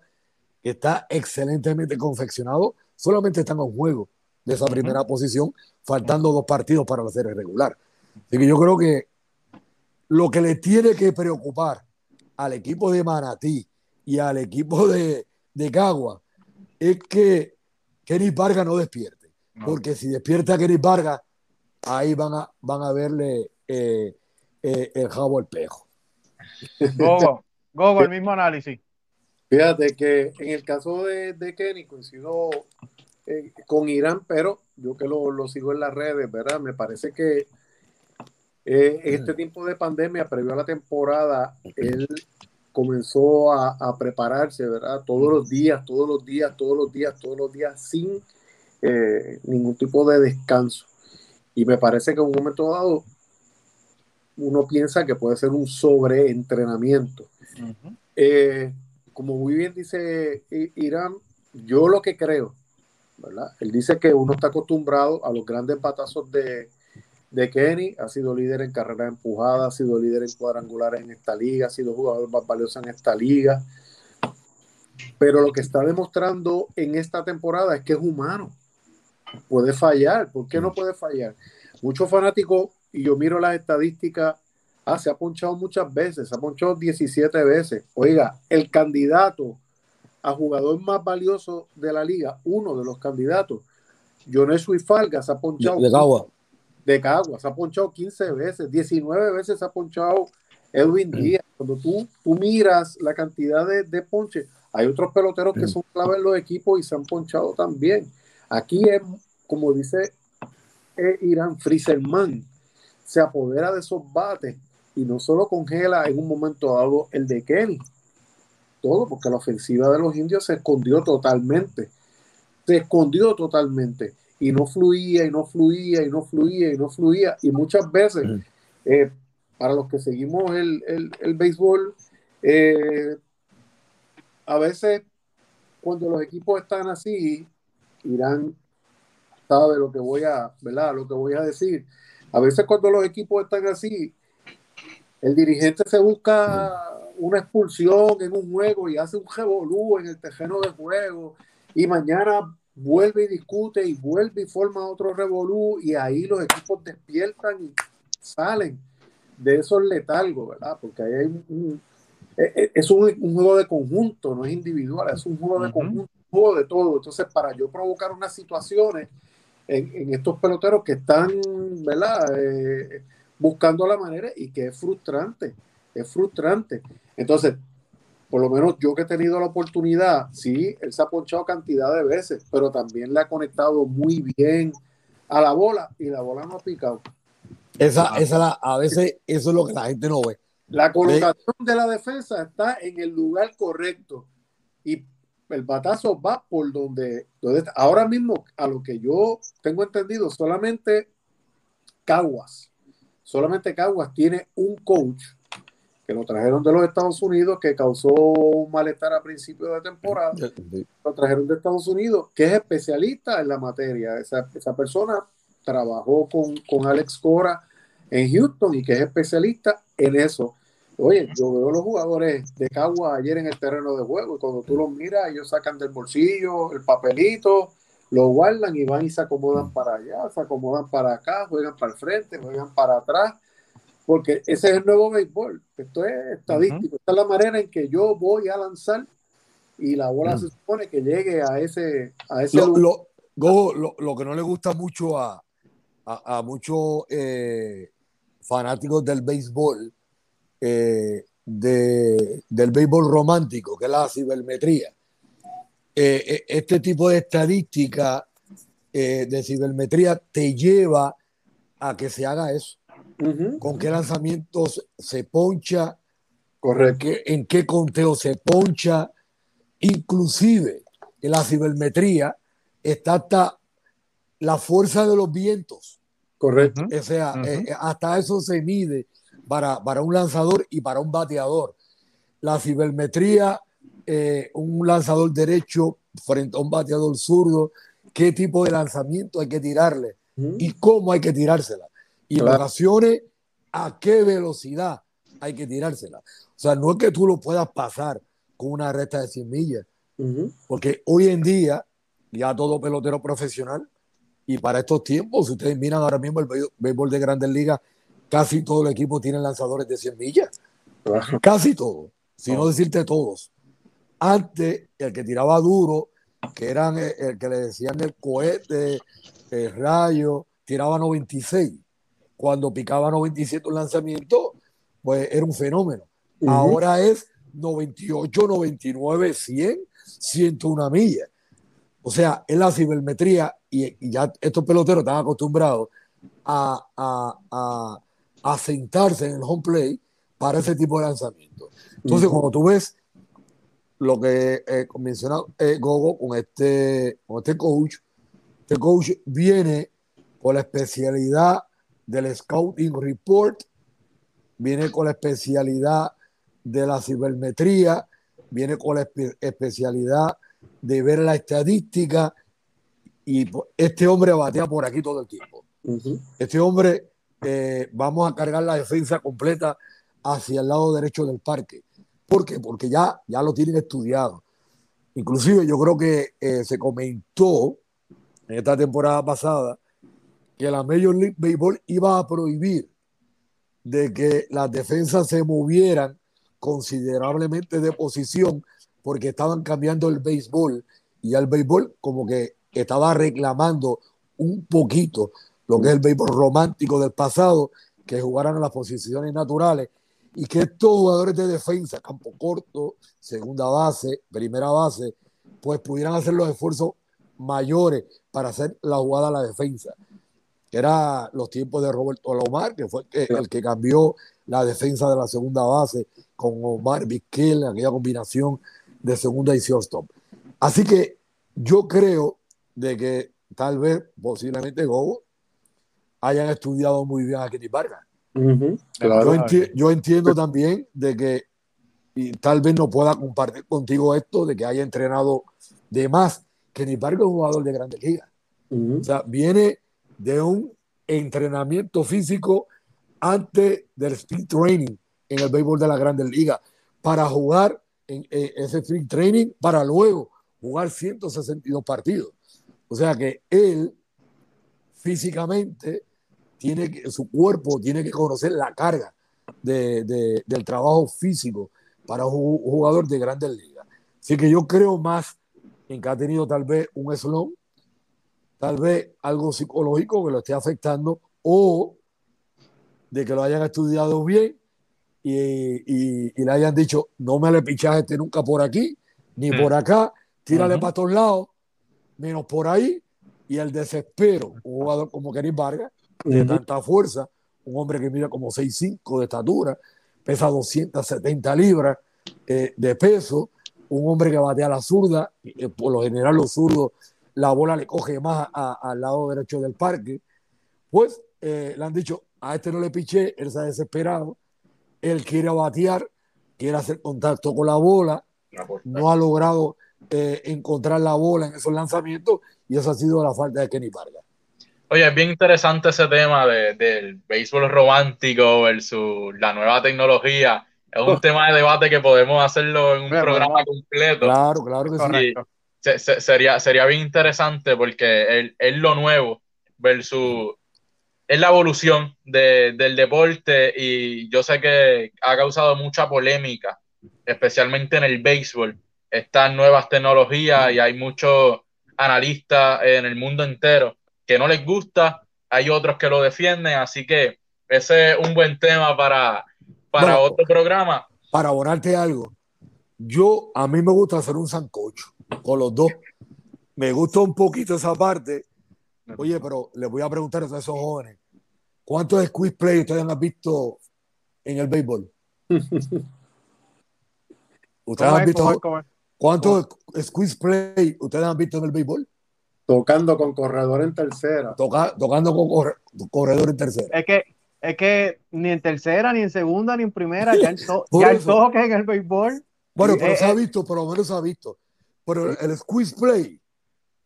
que está excelentemente confeccionado, solamente están en juego de esa primera posición, faltando dos partidos para la serie regular. Así que yo creo que lo que le tiene que preocupar al equipo de Manatí y al equipo de, de Cagua es que Kenny Vargas no despierte. Porque si despierta Kenny Vargas, ahí van a, van a verle eh, eh, el jabo al pejo. Gogo, Gogo, el mismo análisis. Fíjate que en el caso de, de Kenny coincido eh, con Irán, pero yo que lo, lo, sigo en las redes, ¿verdad? Me parece que eh, en este tiempo de pandemia, previo a la temporada, él comenzó a, a, prepararse, ¿verdad? Todos los días, todos los días, todos los días, todos los días, sin eh, ningún tipo de descanso. Y me parece que en un momento dado uno piensa que puede ser un sobreentrenamiento. Uh como muy bien dice Irán, yo lo que creo, ¿verdad? Él dice que uno está acostumbrado a los grandes patazos de, de Kenny, ha sido líder en carrera empujada, ha sido líder en cuadrangulares en esta liga, ha sido jugador más valioso en esta liga. Pero lo que está demostrando en esta temporada es que es humano. Puede fallar. ¿Por qué no puede fallar? Muchos fanáticos, y yo miro las estadísticas Ah, se ha ponchado muchas veces, se ha ponchado 17 veces. Oiga, el candidato a jugador más valioso de la liga, uno de los candidatos, Jones Suifalga, se ha ponchado. De. De Cagua, se ha ponchado 15 veces, 19 veces se ha ponchado Edwin mm. Díaz. Cuando tú, tú miras la cantidad de, de ponches, hay otros peloteros que mm. son clave en los equipos y se han ponchado también. Aquí es, como dice eh, Irán Friserman se apodera de esos bates y no solo congela en un momento dado el de Kenny, todo, porque la ofensiva de los indios se escondió totalmente, se escondió totalmente y no fluía y no fluía y no fluía y no fluía y muchas veces, eh, para los que seguimos el, el, béisbol, eh, a veces cuando los equipos están así, Irán sabe lo que voy a, ¿verdad? Lo que voy a decir. A veces cuando los equipos están así, el dirigente se busca una expulsión en un juego y hace un revolú en el terreno de juego y mañana vuelve y discute y vuelve y forma otro revolú y ahí los equipos despiertan y salen de esos letalgos, ¿verdad? Porque ahí hay un, e, e, es un, juego de conjunto, no es individual, es un juego de conjunto, un juego de todo. Entonces, para yo provocar unas situaciones en, estos peloteros que están, ¿verdad? Eh, buscando la manera y que es frustrante, es frustrante. Entonces, por lo menos yo que he tenido la oportunidad, sí, él se ha ponchado cantidad de veces, pero también le ha conectado muy bien a la bola y la bola no ha picado. Esa, esa a veces eso es lo que la gente no ve. La colocación de la defensa está en el lugar correcto y el batazo va por donde, donde está. Ahora mismo, a lo que yo tengo entendido, solamente Caguas, solamente Caguas tiene un coach que lo trajeron de los Estados Unidos, que causó un malestar a principios de temporada. Lo trajeron de Estados Unidos, que es especialista en la materia. Esa, esa persona trabajó con, con Alex Cora en Houston y que es especialista en eso. Oye, yo veo los jugadores de Cagua ayer en el terreno de juego y cuando tú los miras, ellos sacan del bolsillo el papelito, lo guardan y van y se acomodan para allá, se acomodan para acá, juegan para el frente, juegan para atrás porque ese es el nuevo béisbol. Esto es estadístico. Esta es la manera en que yo voy a lanzar y la bola se supone que llegue a ese, a ese lo, lo, que no le gusta mucho a, a, muchos eh, fanáticos del béisbol, eh, de, del béisbol romántico, que es la cibermetría. Eh, este tipo de estadística de cibermetría te lleva a que se haga eso con qué lanzamientos se poncha, Correcto. en qué conteo se poncha, inclusive en la cibermetría está hasta la fuerza de los vientos. Correcto. O sea, eh, eh, hasta eso se mide para, para, un lanzador y para un bateador. La cibermetría, eh, un lanzador derecho frente a un bateador zurdo, qué tipo de lanzamiento hay que tirarle y cómo hay que tirársela y en ocasiones a qué velocidad hay que tirársela. O sea, no es que tú lo puedas pasar con una recta de 100 millas, porque hoy en día ya todo pelotero profesional y para estos tiempos, si ustedes miran ahora mismo el béisbol de grandes ligas, casi todo el equipo tiene lanzadores de 100 millas. Casi todo, si no decirte todos. Antes, el que tiraba duro, que eran el, que le decían el cohete, el rayo, tiraba 96 cuando picaba 97 un lanzamiento, pues era un fenómeno. Ahora es 98, 99, 100, 101 millas. O sea, es la cibermetría y, ya estos peloteros están acostumbrados a, a, a, sentarse en el home play para ese tipo de lanzamiento. Entonces, cuando tú ves lo que eh, menciona eh, Gogo con este, con este coach, este coach viene con la especialidad del Scouting Report, viene con la especialidad de la cibermetría, viene con la especialidad de ver la estadística y este hombre batea por aquí todo el tiempo. Este hombre, eh, vamos a cargar la defensa completa hacia el lado derecho del parque. ¿Por qué? Porque ya, ya lo tienen estudiado. Inclusive yo creo que eh, se comentó en esta temporada pasada que la Major League Baseball iba a prohibir de que las defensas se movieran considerablemente de posición porque estaban cambiando el béisbol y el béisbol como que estaba reclamando un poquito lo que es el béisbol romántico del pasado, que jugaran en las posiciones naturales y que estos jugadores de defensa, campo corto, segunda base, primera base, pues pudieran hacer los esfuerzos mayores para hacer la jugada a la defensa. Que era los tiempos de Roberto Lomar, que fue el que, cambió la defensa de la segunda base con Omar Vizquel, aquella combinación de segunda y shortstop. Así que yo creo de que tal vez, posiblemente, Gobo hayan estudiado muy bien a Kenny Vargas. yo, entiendo también de que y tal vez no pueda compartir contigo esto de que haya entrenado de más. Kenny Vargas es un jugador de grandes ligas. O sea, viene de un entrenamiento físico antes del speed training en el béisbol de la Grandes Ligas para jugar en, ese speed training para luego jugar 162 partidos. O sea que él físicamente tiene que, su cuerpo tiene que conocer la carga de, del trabajo físico para un jugador de grandes ligas. Así que yo creo más en que ha tenido tal vez un slump tal vez algo psicológico que lo esté afectando o de que lo hayan estudiado bien y, le hayan dicho, no me le pichaste nunca por aquí, ni por acá, tírale para todos lados, menos por ahí, y el desespero, un jugador como Kenny Vargas, de tanta fuerza, un hombre que mide como 6'5 de estatura, pesa 270 libras eh, de peso, un hombre que batea la zurda, eh, por lo general los zurdos la bola le coge más al lado derecho del parque, pues eh, le han dicho, a este no le piché, él se ha desesperado, él quiere batear, quiere hacer contacto con la bola, no ha logrado eh, encontrar la bola en esos lanzamientos y esa ha sido la falta de Kenny Vargas. Oye, es bien interesante ese tema del béisbol romántico versus la nueva tecnología. Es un tema de debate que podemos hacerlo en un programa completo. Claro, claro que sí sería, sería bien interesante porque es lo nuevo versus es la evolución del deporte y yo sé que ha causado mucha polémica, especialmente en el béisbol, estas nuevas tecnologías y hay muchos analistas en el mundo entero que no les gusta, hay otros que lo defienden, así que ese es un buen tema para, para otro programa. Para abonarte algo, yo a mí me gusta hacer un sancocho con los dos. Me gusta un poquito esa parte. Oye, pero les voy a preguntar a esos jóvenes, ¿cuántos squeeze play ustedes han visto en el béisbol? ¿Ustedes han visto cuántos squeeze play ustedes han visto en el béisbol? Tocando con corredor en tercera. tocando con corredor en tercera. Es que, es que ni en tercera, ni en segunda, ni en primera, ya el, ya el toque en el béisbol. Bueno, pero se ha visto, por lo menos se ha visto. Pero el squeeze play,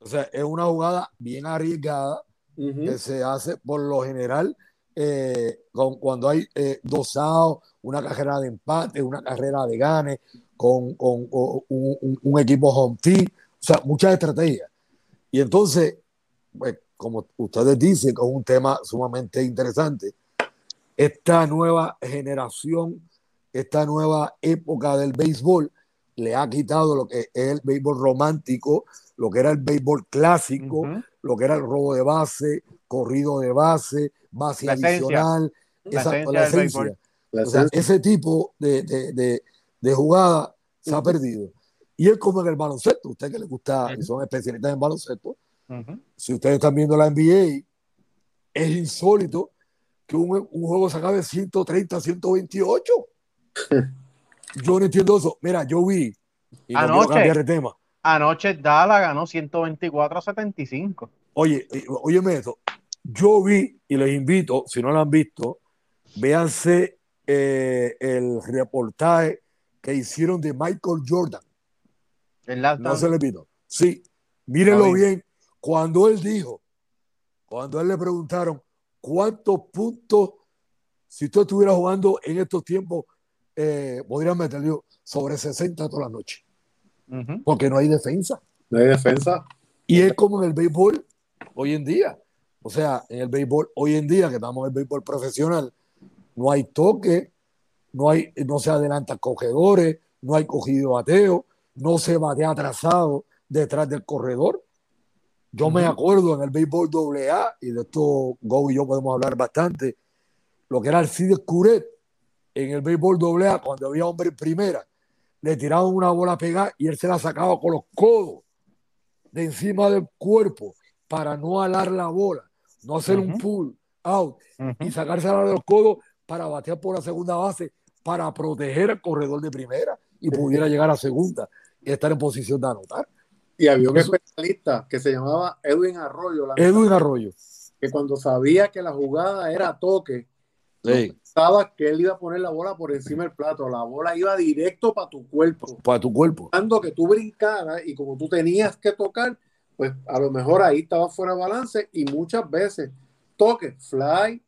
o sea, es una jugada bien arriesgada que se hace por lo general eh, cuando hay eh, dos una carrera de empate, una carrera de gane, con, un, equipo home team, o sea, muchas estrategias. Y entonces, pues, como ustedes dicen, con un tema sumamente interesante, esta nueva generación, esta nueva época del béisbol, le ha quitado lo que es el béisbol romántico, lo que era el béisbol clásico, lo que era el robo de base, corrido de base, base adicional, ese tipo de, jugada se ha perdido. Y es como en el baloncesto, usted que le gusta, y son especialistas en baloncesto, si ustedes están viendo la NBA, es insólito que un, un juego se acabe 130, 128. Yo no entiendo eso. Mira, yo vi. Y anoche, tema. Anoche Dala ganó 124 a 75. Oye, óyeme eso. Yo vi y les invito, si no lo han visto, véanse eh, el reportaje que hicieron de Michael Jordan. no se le pido. Sí, mírenlo bien. Cuando él dijo, cuando él le preguntaron cuántos puntos, si usted estuviera jugando en estos tiempos, eh, podrían meterle sobre 60 toda la noche. Porque no hay defensa. No hay defensa. Y es como en el béisbol hoy en día. O sea, en el béisbol hoy en día, que estamos en el béisbol profesional, no hay toque, no, hay, no se adelanta cogedores, no hay cogido bateo, no se batea atrasado detrás del corredor. Yo me acuerdo en el béisbol AA, y de esto Go y yo podemos hablar bastante, lo que era el Cid Curet, en el béisbol doble A, cuando había hombre en primera, le tiraban una bola pegada y él se la sacaba con los codos de encima del cuerpo para no alar la bola, no hacer un pull out y sacarse a de los codos para batear por la segunda base para proteger al corredor de primera y pudiera llegar a segunda y estar en posición de anotar. Y había un especialista que se llamaba Edwin Arroyo. Edwin Arroyo. Que cuando sabía que la jugada era toque, sí. Pensaba que él iba a poner la bola por encima del plato. La bola iba directo para tu cuerpo. Para tu cuerpo. Cuando que tú brincaras y como tú tenías que tocar, pues a lo mejor ahí estaba fuera de balance y muchas veces toque, fly,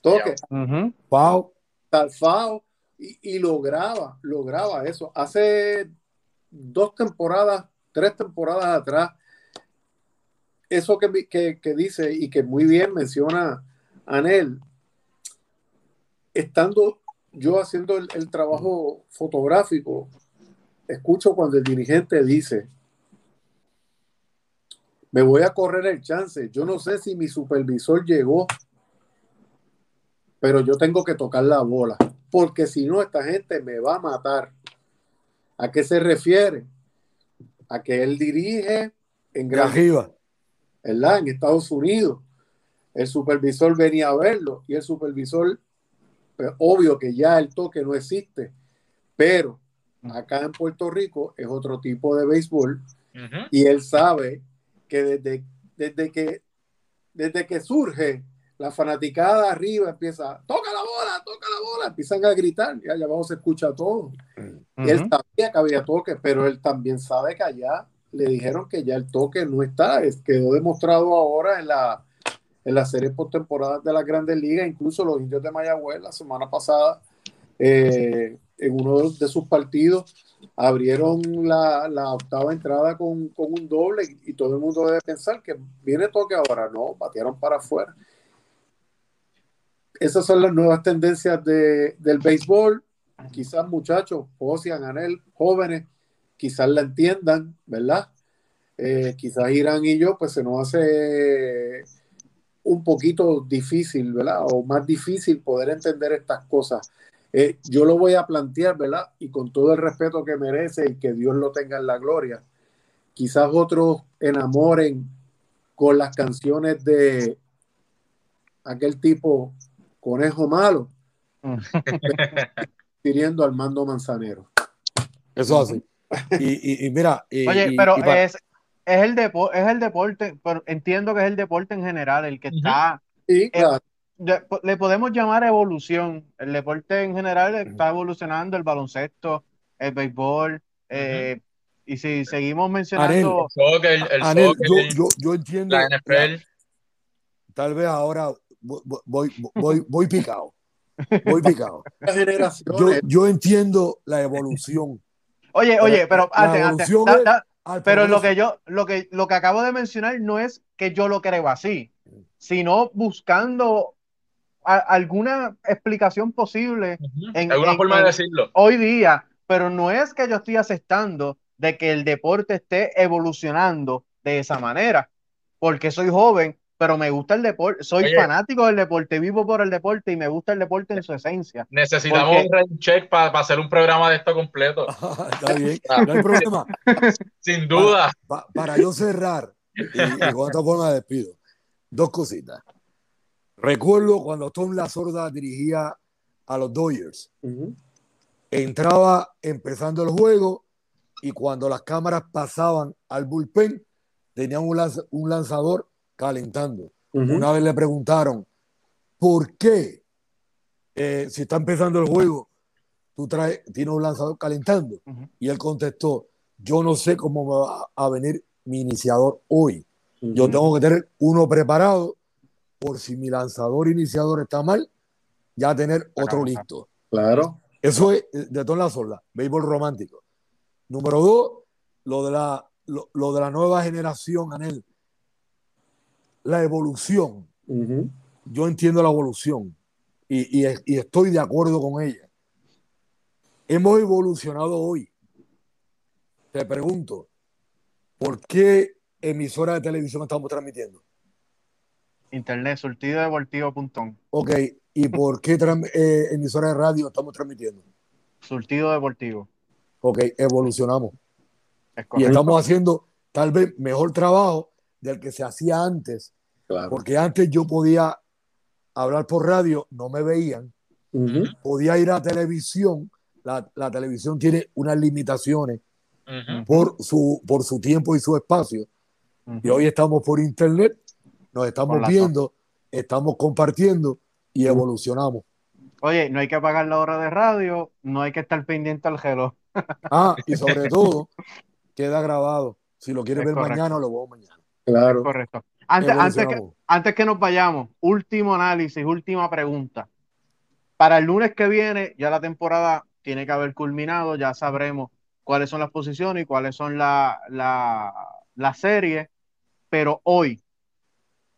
toque, foul, tal foul, y, lograba, lograba eso. Hace dos temporadas, tres temporadas atrás, eso que, que, dice y que muy bien menciona Anel, estando yo haciendo el, el, trabajo fotográfico, escucho cuando el dirigente dice, me voy a correr el chance, yo no sé si mi supervisor llegó, pero yo tengo que tocar la bola porque si no, esta gente me va a matar. ¿A qué se refiere? A que él dirige en Gran ¿verdad? En Estados Unidos. El supervisor venía a verlo y el supervisor, obvio que ya el toque no existe, pero acá en Puerto Rico es otro tipo de béisbol y él sabe que desde, desde que desde que surge la fanaticada arriba empieza, toca la bola, toca la bola, empiezan a gritar, y allá abajo se escucha todo. Y él sabía que había toque, pero él también sabe que allá le dijeron que ya el toque no está, es, quedó demostrado ahora en la, en la serie postemporada de las grandes ligas, incluso los indios de Mayagüez la semana pasada, eh, en uno de sus partidos, abrieron la, la octava entrada con, con, un doble y todo el mundo debe pensar que viene toque ahora, no, batearon para afuera esas son las nuevas tendencias de, del béisbol. Quizás muchachos, Josian, Anel, jóvenes, quizás la entiendan, ¿verdad? Eh, quizás Irán y yo, pues se nos hace un poquito difícil, ¿verdad? O más difícil poder entender estas cosas. Eh, yo lo voy a plantear, ¿verdad? Y con todo el respeto que merece y que Dios lo tenga en la gloria. Quizás otros enamoren con las canciones de aquel tipo conejo malo, pidiendo al mando manzanero. Eso así. Y, y, mira. Oye, pero es, es, el depo es el deporte, pero entiendo que es el deporte en general el que está. Sí, claro. le podemos llamar evolución. El deporte en general está evolucionando, el baloncesto, el béisbol. Eh, y si seguimos mencionando. el, el, yo, yo, yo, entiendo. La NFL. Tal vez ahora voy, voy, voy, picado. Voy picado. Yo, yo entiendo la evolución. Oye, oye, pero pero lo que yo, lo que, lo que acabo de mencionar no es que yo lo creo así, sino buscando alguna explicación posible en, alguna forma de decirlo. Hoy día, pero no es que yo estoy aceptando de que el deporte esté evolucionando de esa manera, porque soy joven pero me gusta el deporte, soy fanático del deporte, vivo por el deporte y me gusta el deporte en su esencia. Necesitamos un check para hacer un programa de esto completo. Está bien, no hay problema. Sin duda. Para, yo cerrar, y, con esta forma despido, dos cositas. Recuerdo cuando Tom La Sorda dirigía a los Dodgers. Entraba empezando el juego y cuando las cámaras pasaban al bullpen, tenían un lanzador calentando. Una vez le preguntaron, ¿por qué eh, si está empezando el juego, tú traes, tienes un lanzador calentando? Y él contestó, yo no sé cómo me va a venir mi iniciador hoy. Yo tengo que tener uno preparado por si mi lanzador iniciador está mal, ya tener otro listo. Claro. Eso es de todas las olas, béisbol romántico. Número dos, lo de la, lo, de la nueva generación, Anel la evolución. Yo entiendo la evolución y, estoy de acuerdo con ella. Hemos evolucionado hoy. Te pregunto, ¿por qué emisora de televisión estamos transmitiendo? Internet, surtidodeportivo.com. Ok, ¿y por qué eh, emisora de radio estamos transmitiendo? Surtido Deportivo. Ok, evolucionamos. y estamos haciendo tal vez mejor trabajo del que se hacía antes, Porque antes yo podía hablar por radio, no me veían. Podía ir a televisión. La, televisión tiene unas limitaciones por, su, por su tiempo y su espacio. Y hoy estamos por internet, nos estamos viendo, estamos compartiendo y evolucionamos. Oye, no hay que apagar la hora de radio, no hay que estar pendiente al reloj. Ah, y sobre todo, queda grabado. Si lo quieres ver mañana, lo veo mañana. Claro. correcto. Antes, antes, que, antes que nos vayamos, último análisis, última pregunta. Para el lunes que viene, ya la temporada tiene que haber culminado, ya sabremos cuáles son las posiciones y cuáles son la, la, la serie. Pero hoy,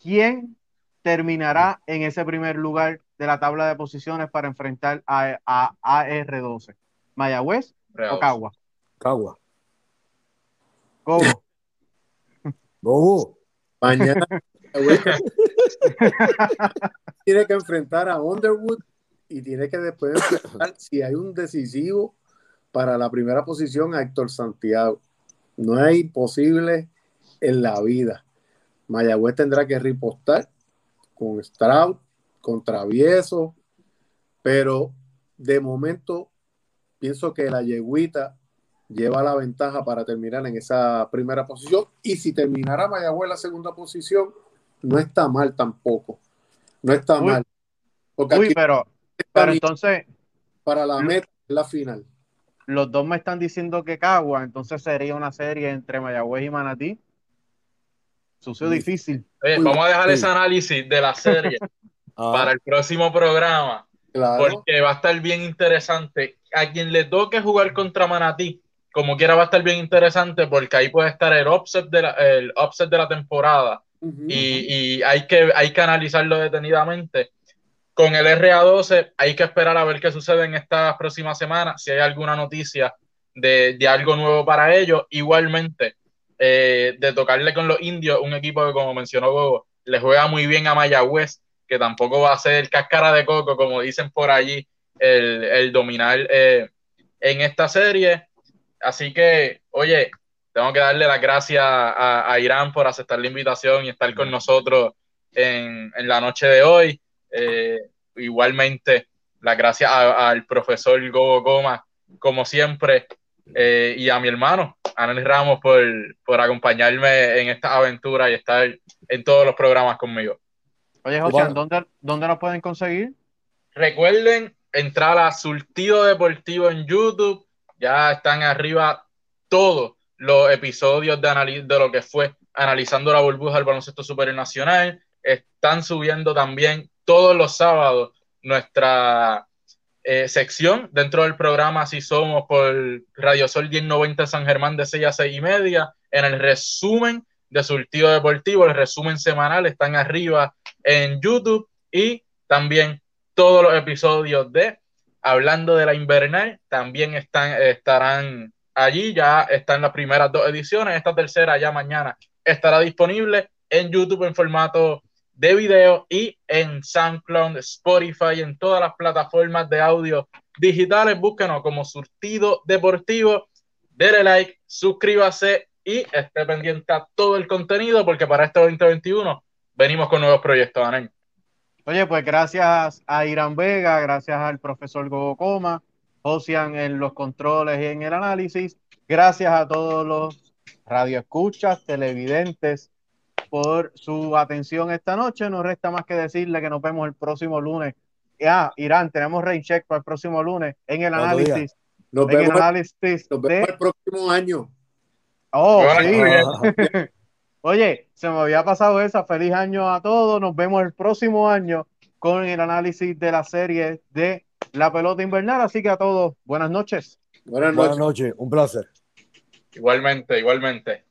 ¿quién terminará en ese primer lugar de la tabla de posiciones para enfrentar a, a AR12? ¿Mayagüez o Cagua? Cagua. ¿Cómo? ¿Cómo? Mañana tiene que enfrentar a Underwood y tiene que después enfrentar si hay un decisivo para la primera posición a Héctor Santiago. No es imposible en la vida. Mayagüez tendrá que ripostar con Stroud, con Travieso, pero de momento pienso que la yeguita lleva la ventaja para terminar en esa primera posición y si terminara Mayagüez en la segunda posición, no está mal tampoco. No está mal. Porque pero, pero entonces... Para la meta, la final. Los dos me están diciendo que Cagua, entonces sería una serie entre Mayagüez y Manatí Sucio difícil. vamos a dejar ese análisis de la serie ah. para el próximo programa. Porque va a estar bien interesante. A quien le toque jugar contra Manatí, como quiera, va a estar bien interesante porque ahí puede estar el offset de la, el offset de la temporada. y, y, hay, que, hay que analizarlo detenidamente. Con el RA12 hay que esperar a ver qué sucede en estas próximas semanas, si hay alguna noticia de, de algo nuevo para ellos. Igualmente, eh, de tocarle con los indios, un equipo que, como mencionó Gogo, le juega muy bien a Mayagüez, que tampoco va a ser cáscara de coco, como dicen por allí, el, dominar eh, en esta serie. Así que, oye, tengo que darle las gracias a, Irán por aceptar la invitación y estar con nosotros en, la noche de hoy. Eh, igualmente, las gracias al profesor Gogo Goma, como siempre, y a mi hermano, Anel Ramos por, por acompañarme en esta aventura y estar en todos los programas conmigo. Oye, José, ¿dónde, ¿dónde nos pueden conseguir? Recuerden entrar a Surtido Deportivo en YouTube. Ya están arriba todos los episodios de, de lo que fue analizando la burbuja del baloncesto superior nacional. Están subiendo también todos los sábados nuestra eh, sección dentro del programa Si Somos por Radio Sol 1090 San Germán de 6 a 6 y media. En el resumen de Surtido Deportivo, el resumen semanal están arriba en YouTube y también todos los episodios de Hablando de la Invernal también están, estarán allí. Ya están las primeras dos ediciones. Esta tercera ya mañana estará disponible en YouTube en formato de video y en SoundCloud, Spotify, en todas las plataformas de audio digitales. Búsquenos como Surtido Deportivo. Dele like, suscríbase y esté pendiente a todo el contenido porque para este 2021 venimos con nuevos proyectos, Oye, pues gracias a Irán Vega, gracias al profesor Gogo Coma, Josian en los controles y en el análisis. Gracias a todos los radioescuchas, televidentes, por su atención esta noche. No resta más que decirle que nos vemos el próximo lunes. Ah, Irán, tenemos rain check para el próximo lunes en el análisis. Nos vemos, el análisis el próximo año. Oh, sí. Oye, se me había pasado esa. Feliz año a todos. Nos vemos el próximo año con el análisis de la serie de la pelota invernal. Así que a todos, buenas noches. Buenas noches. Buenas noches. Un placer. Igualmente, igualmente.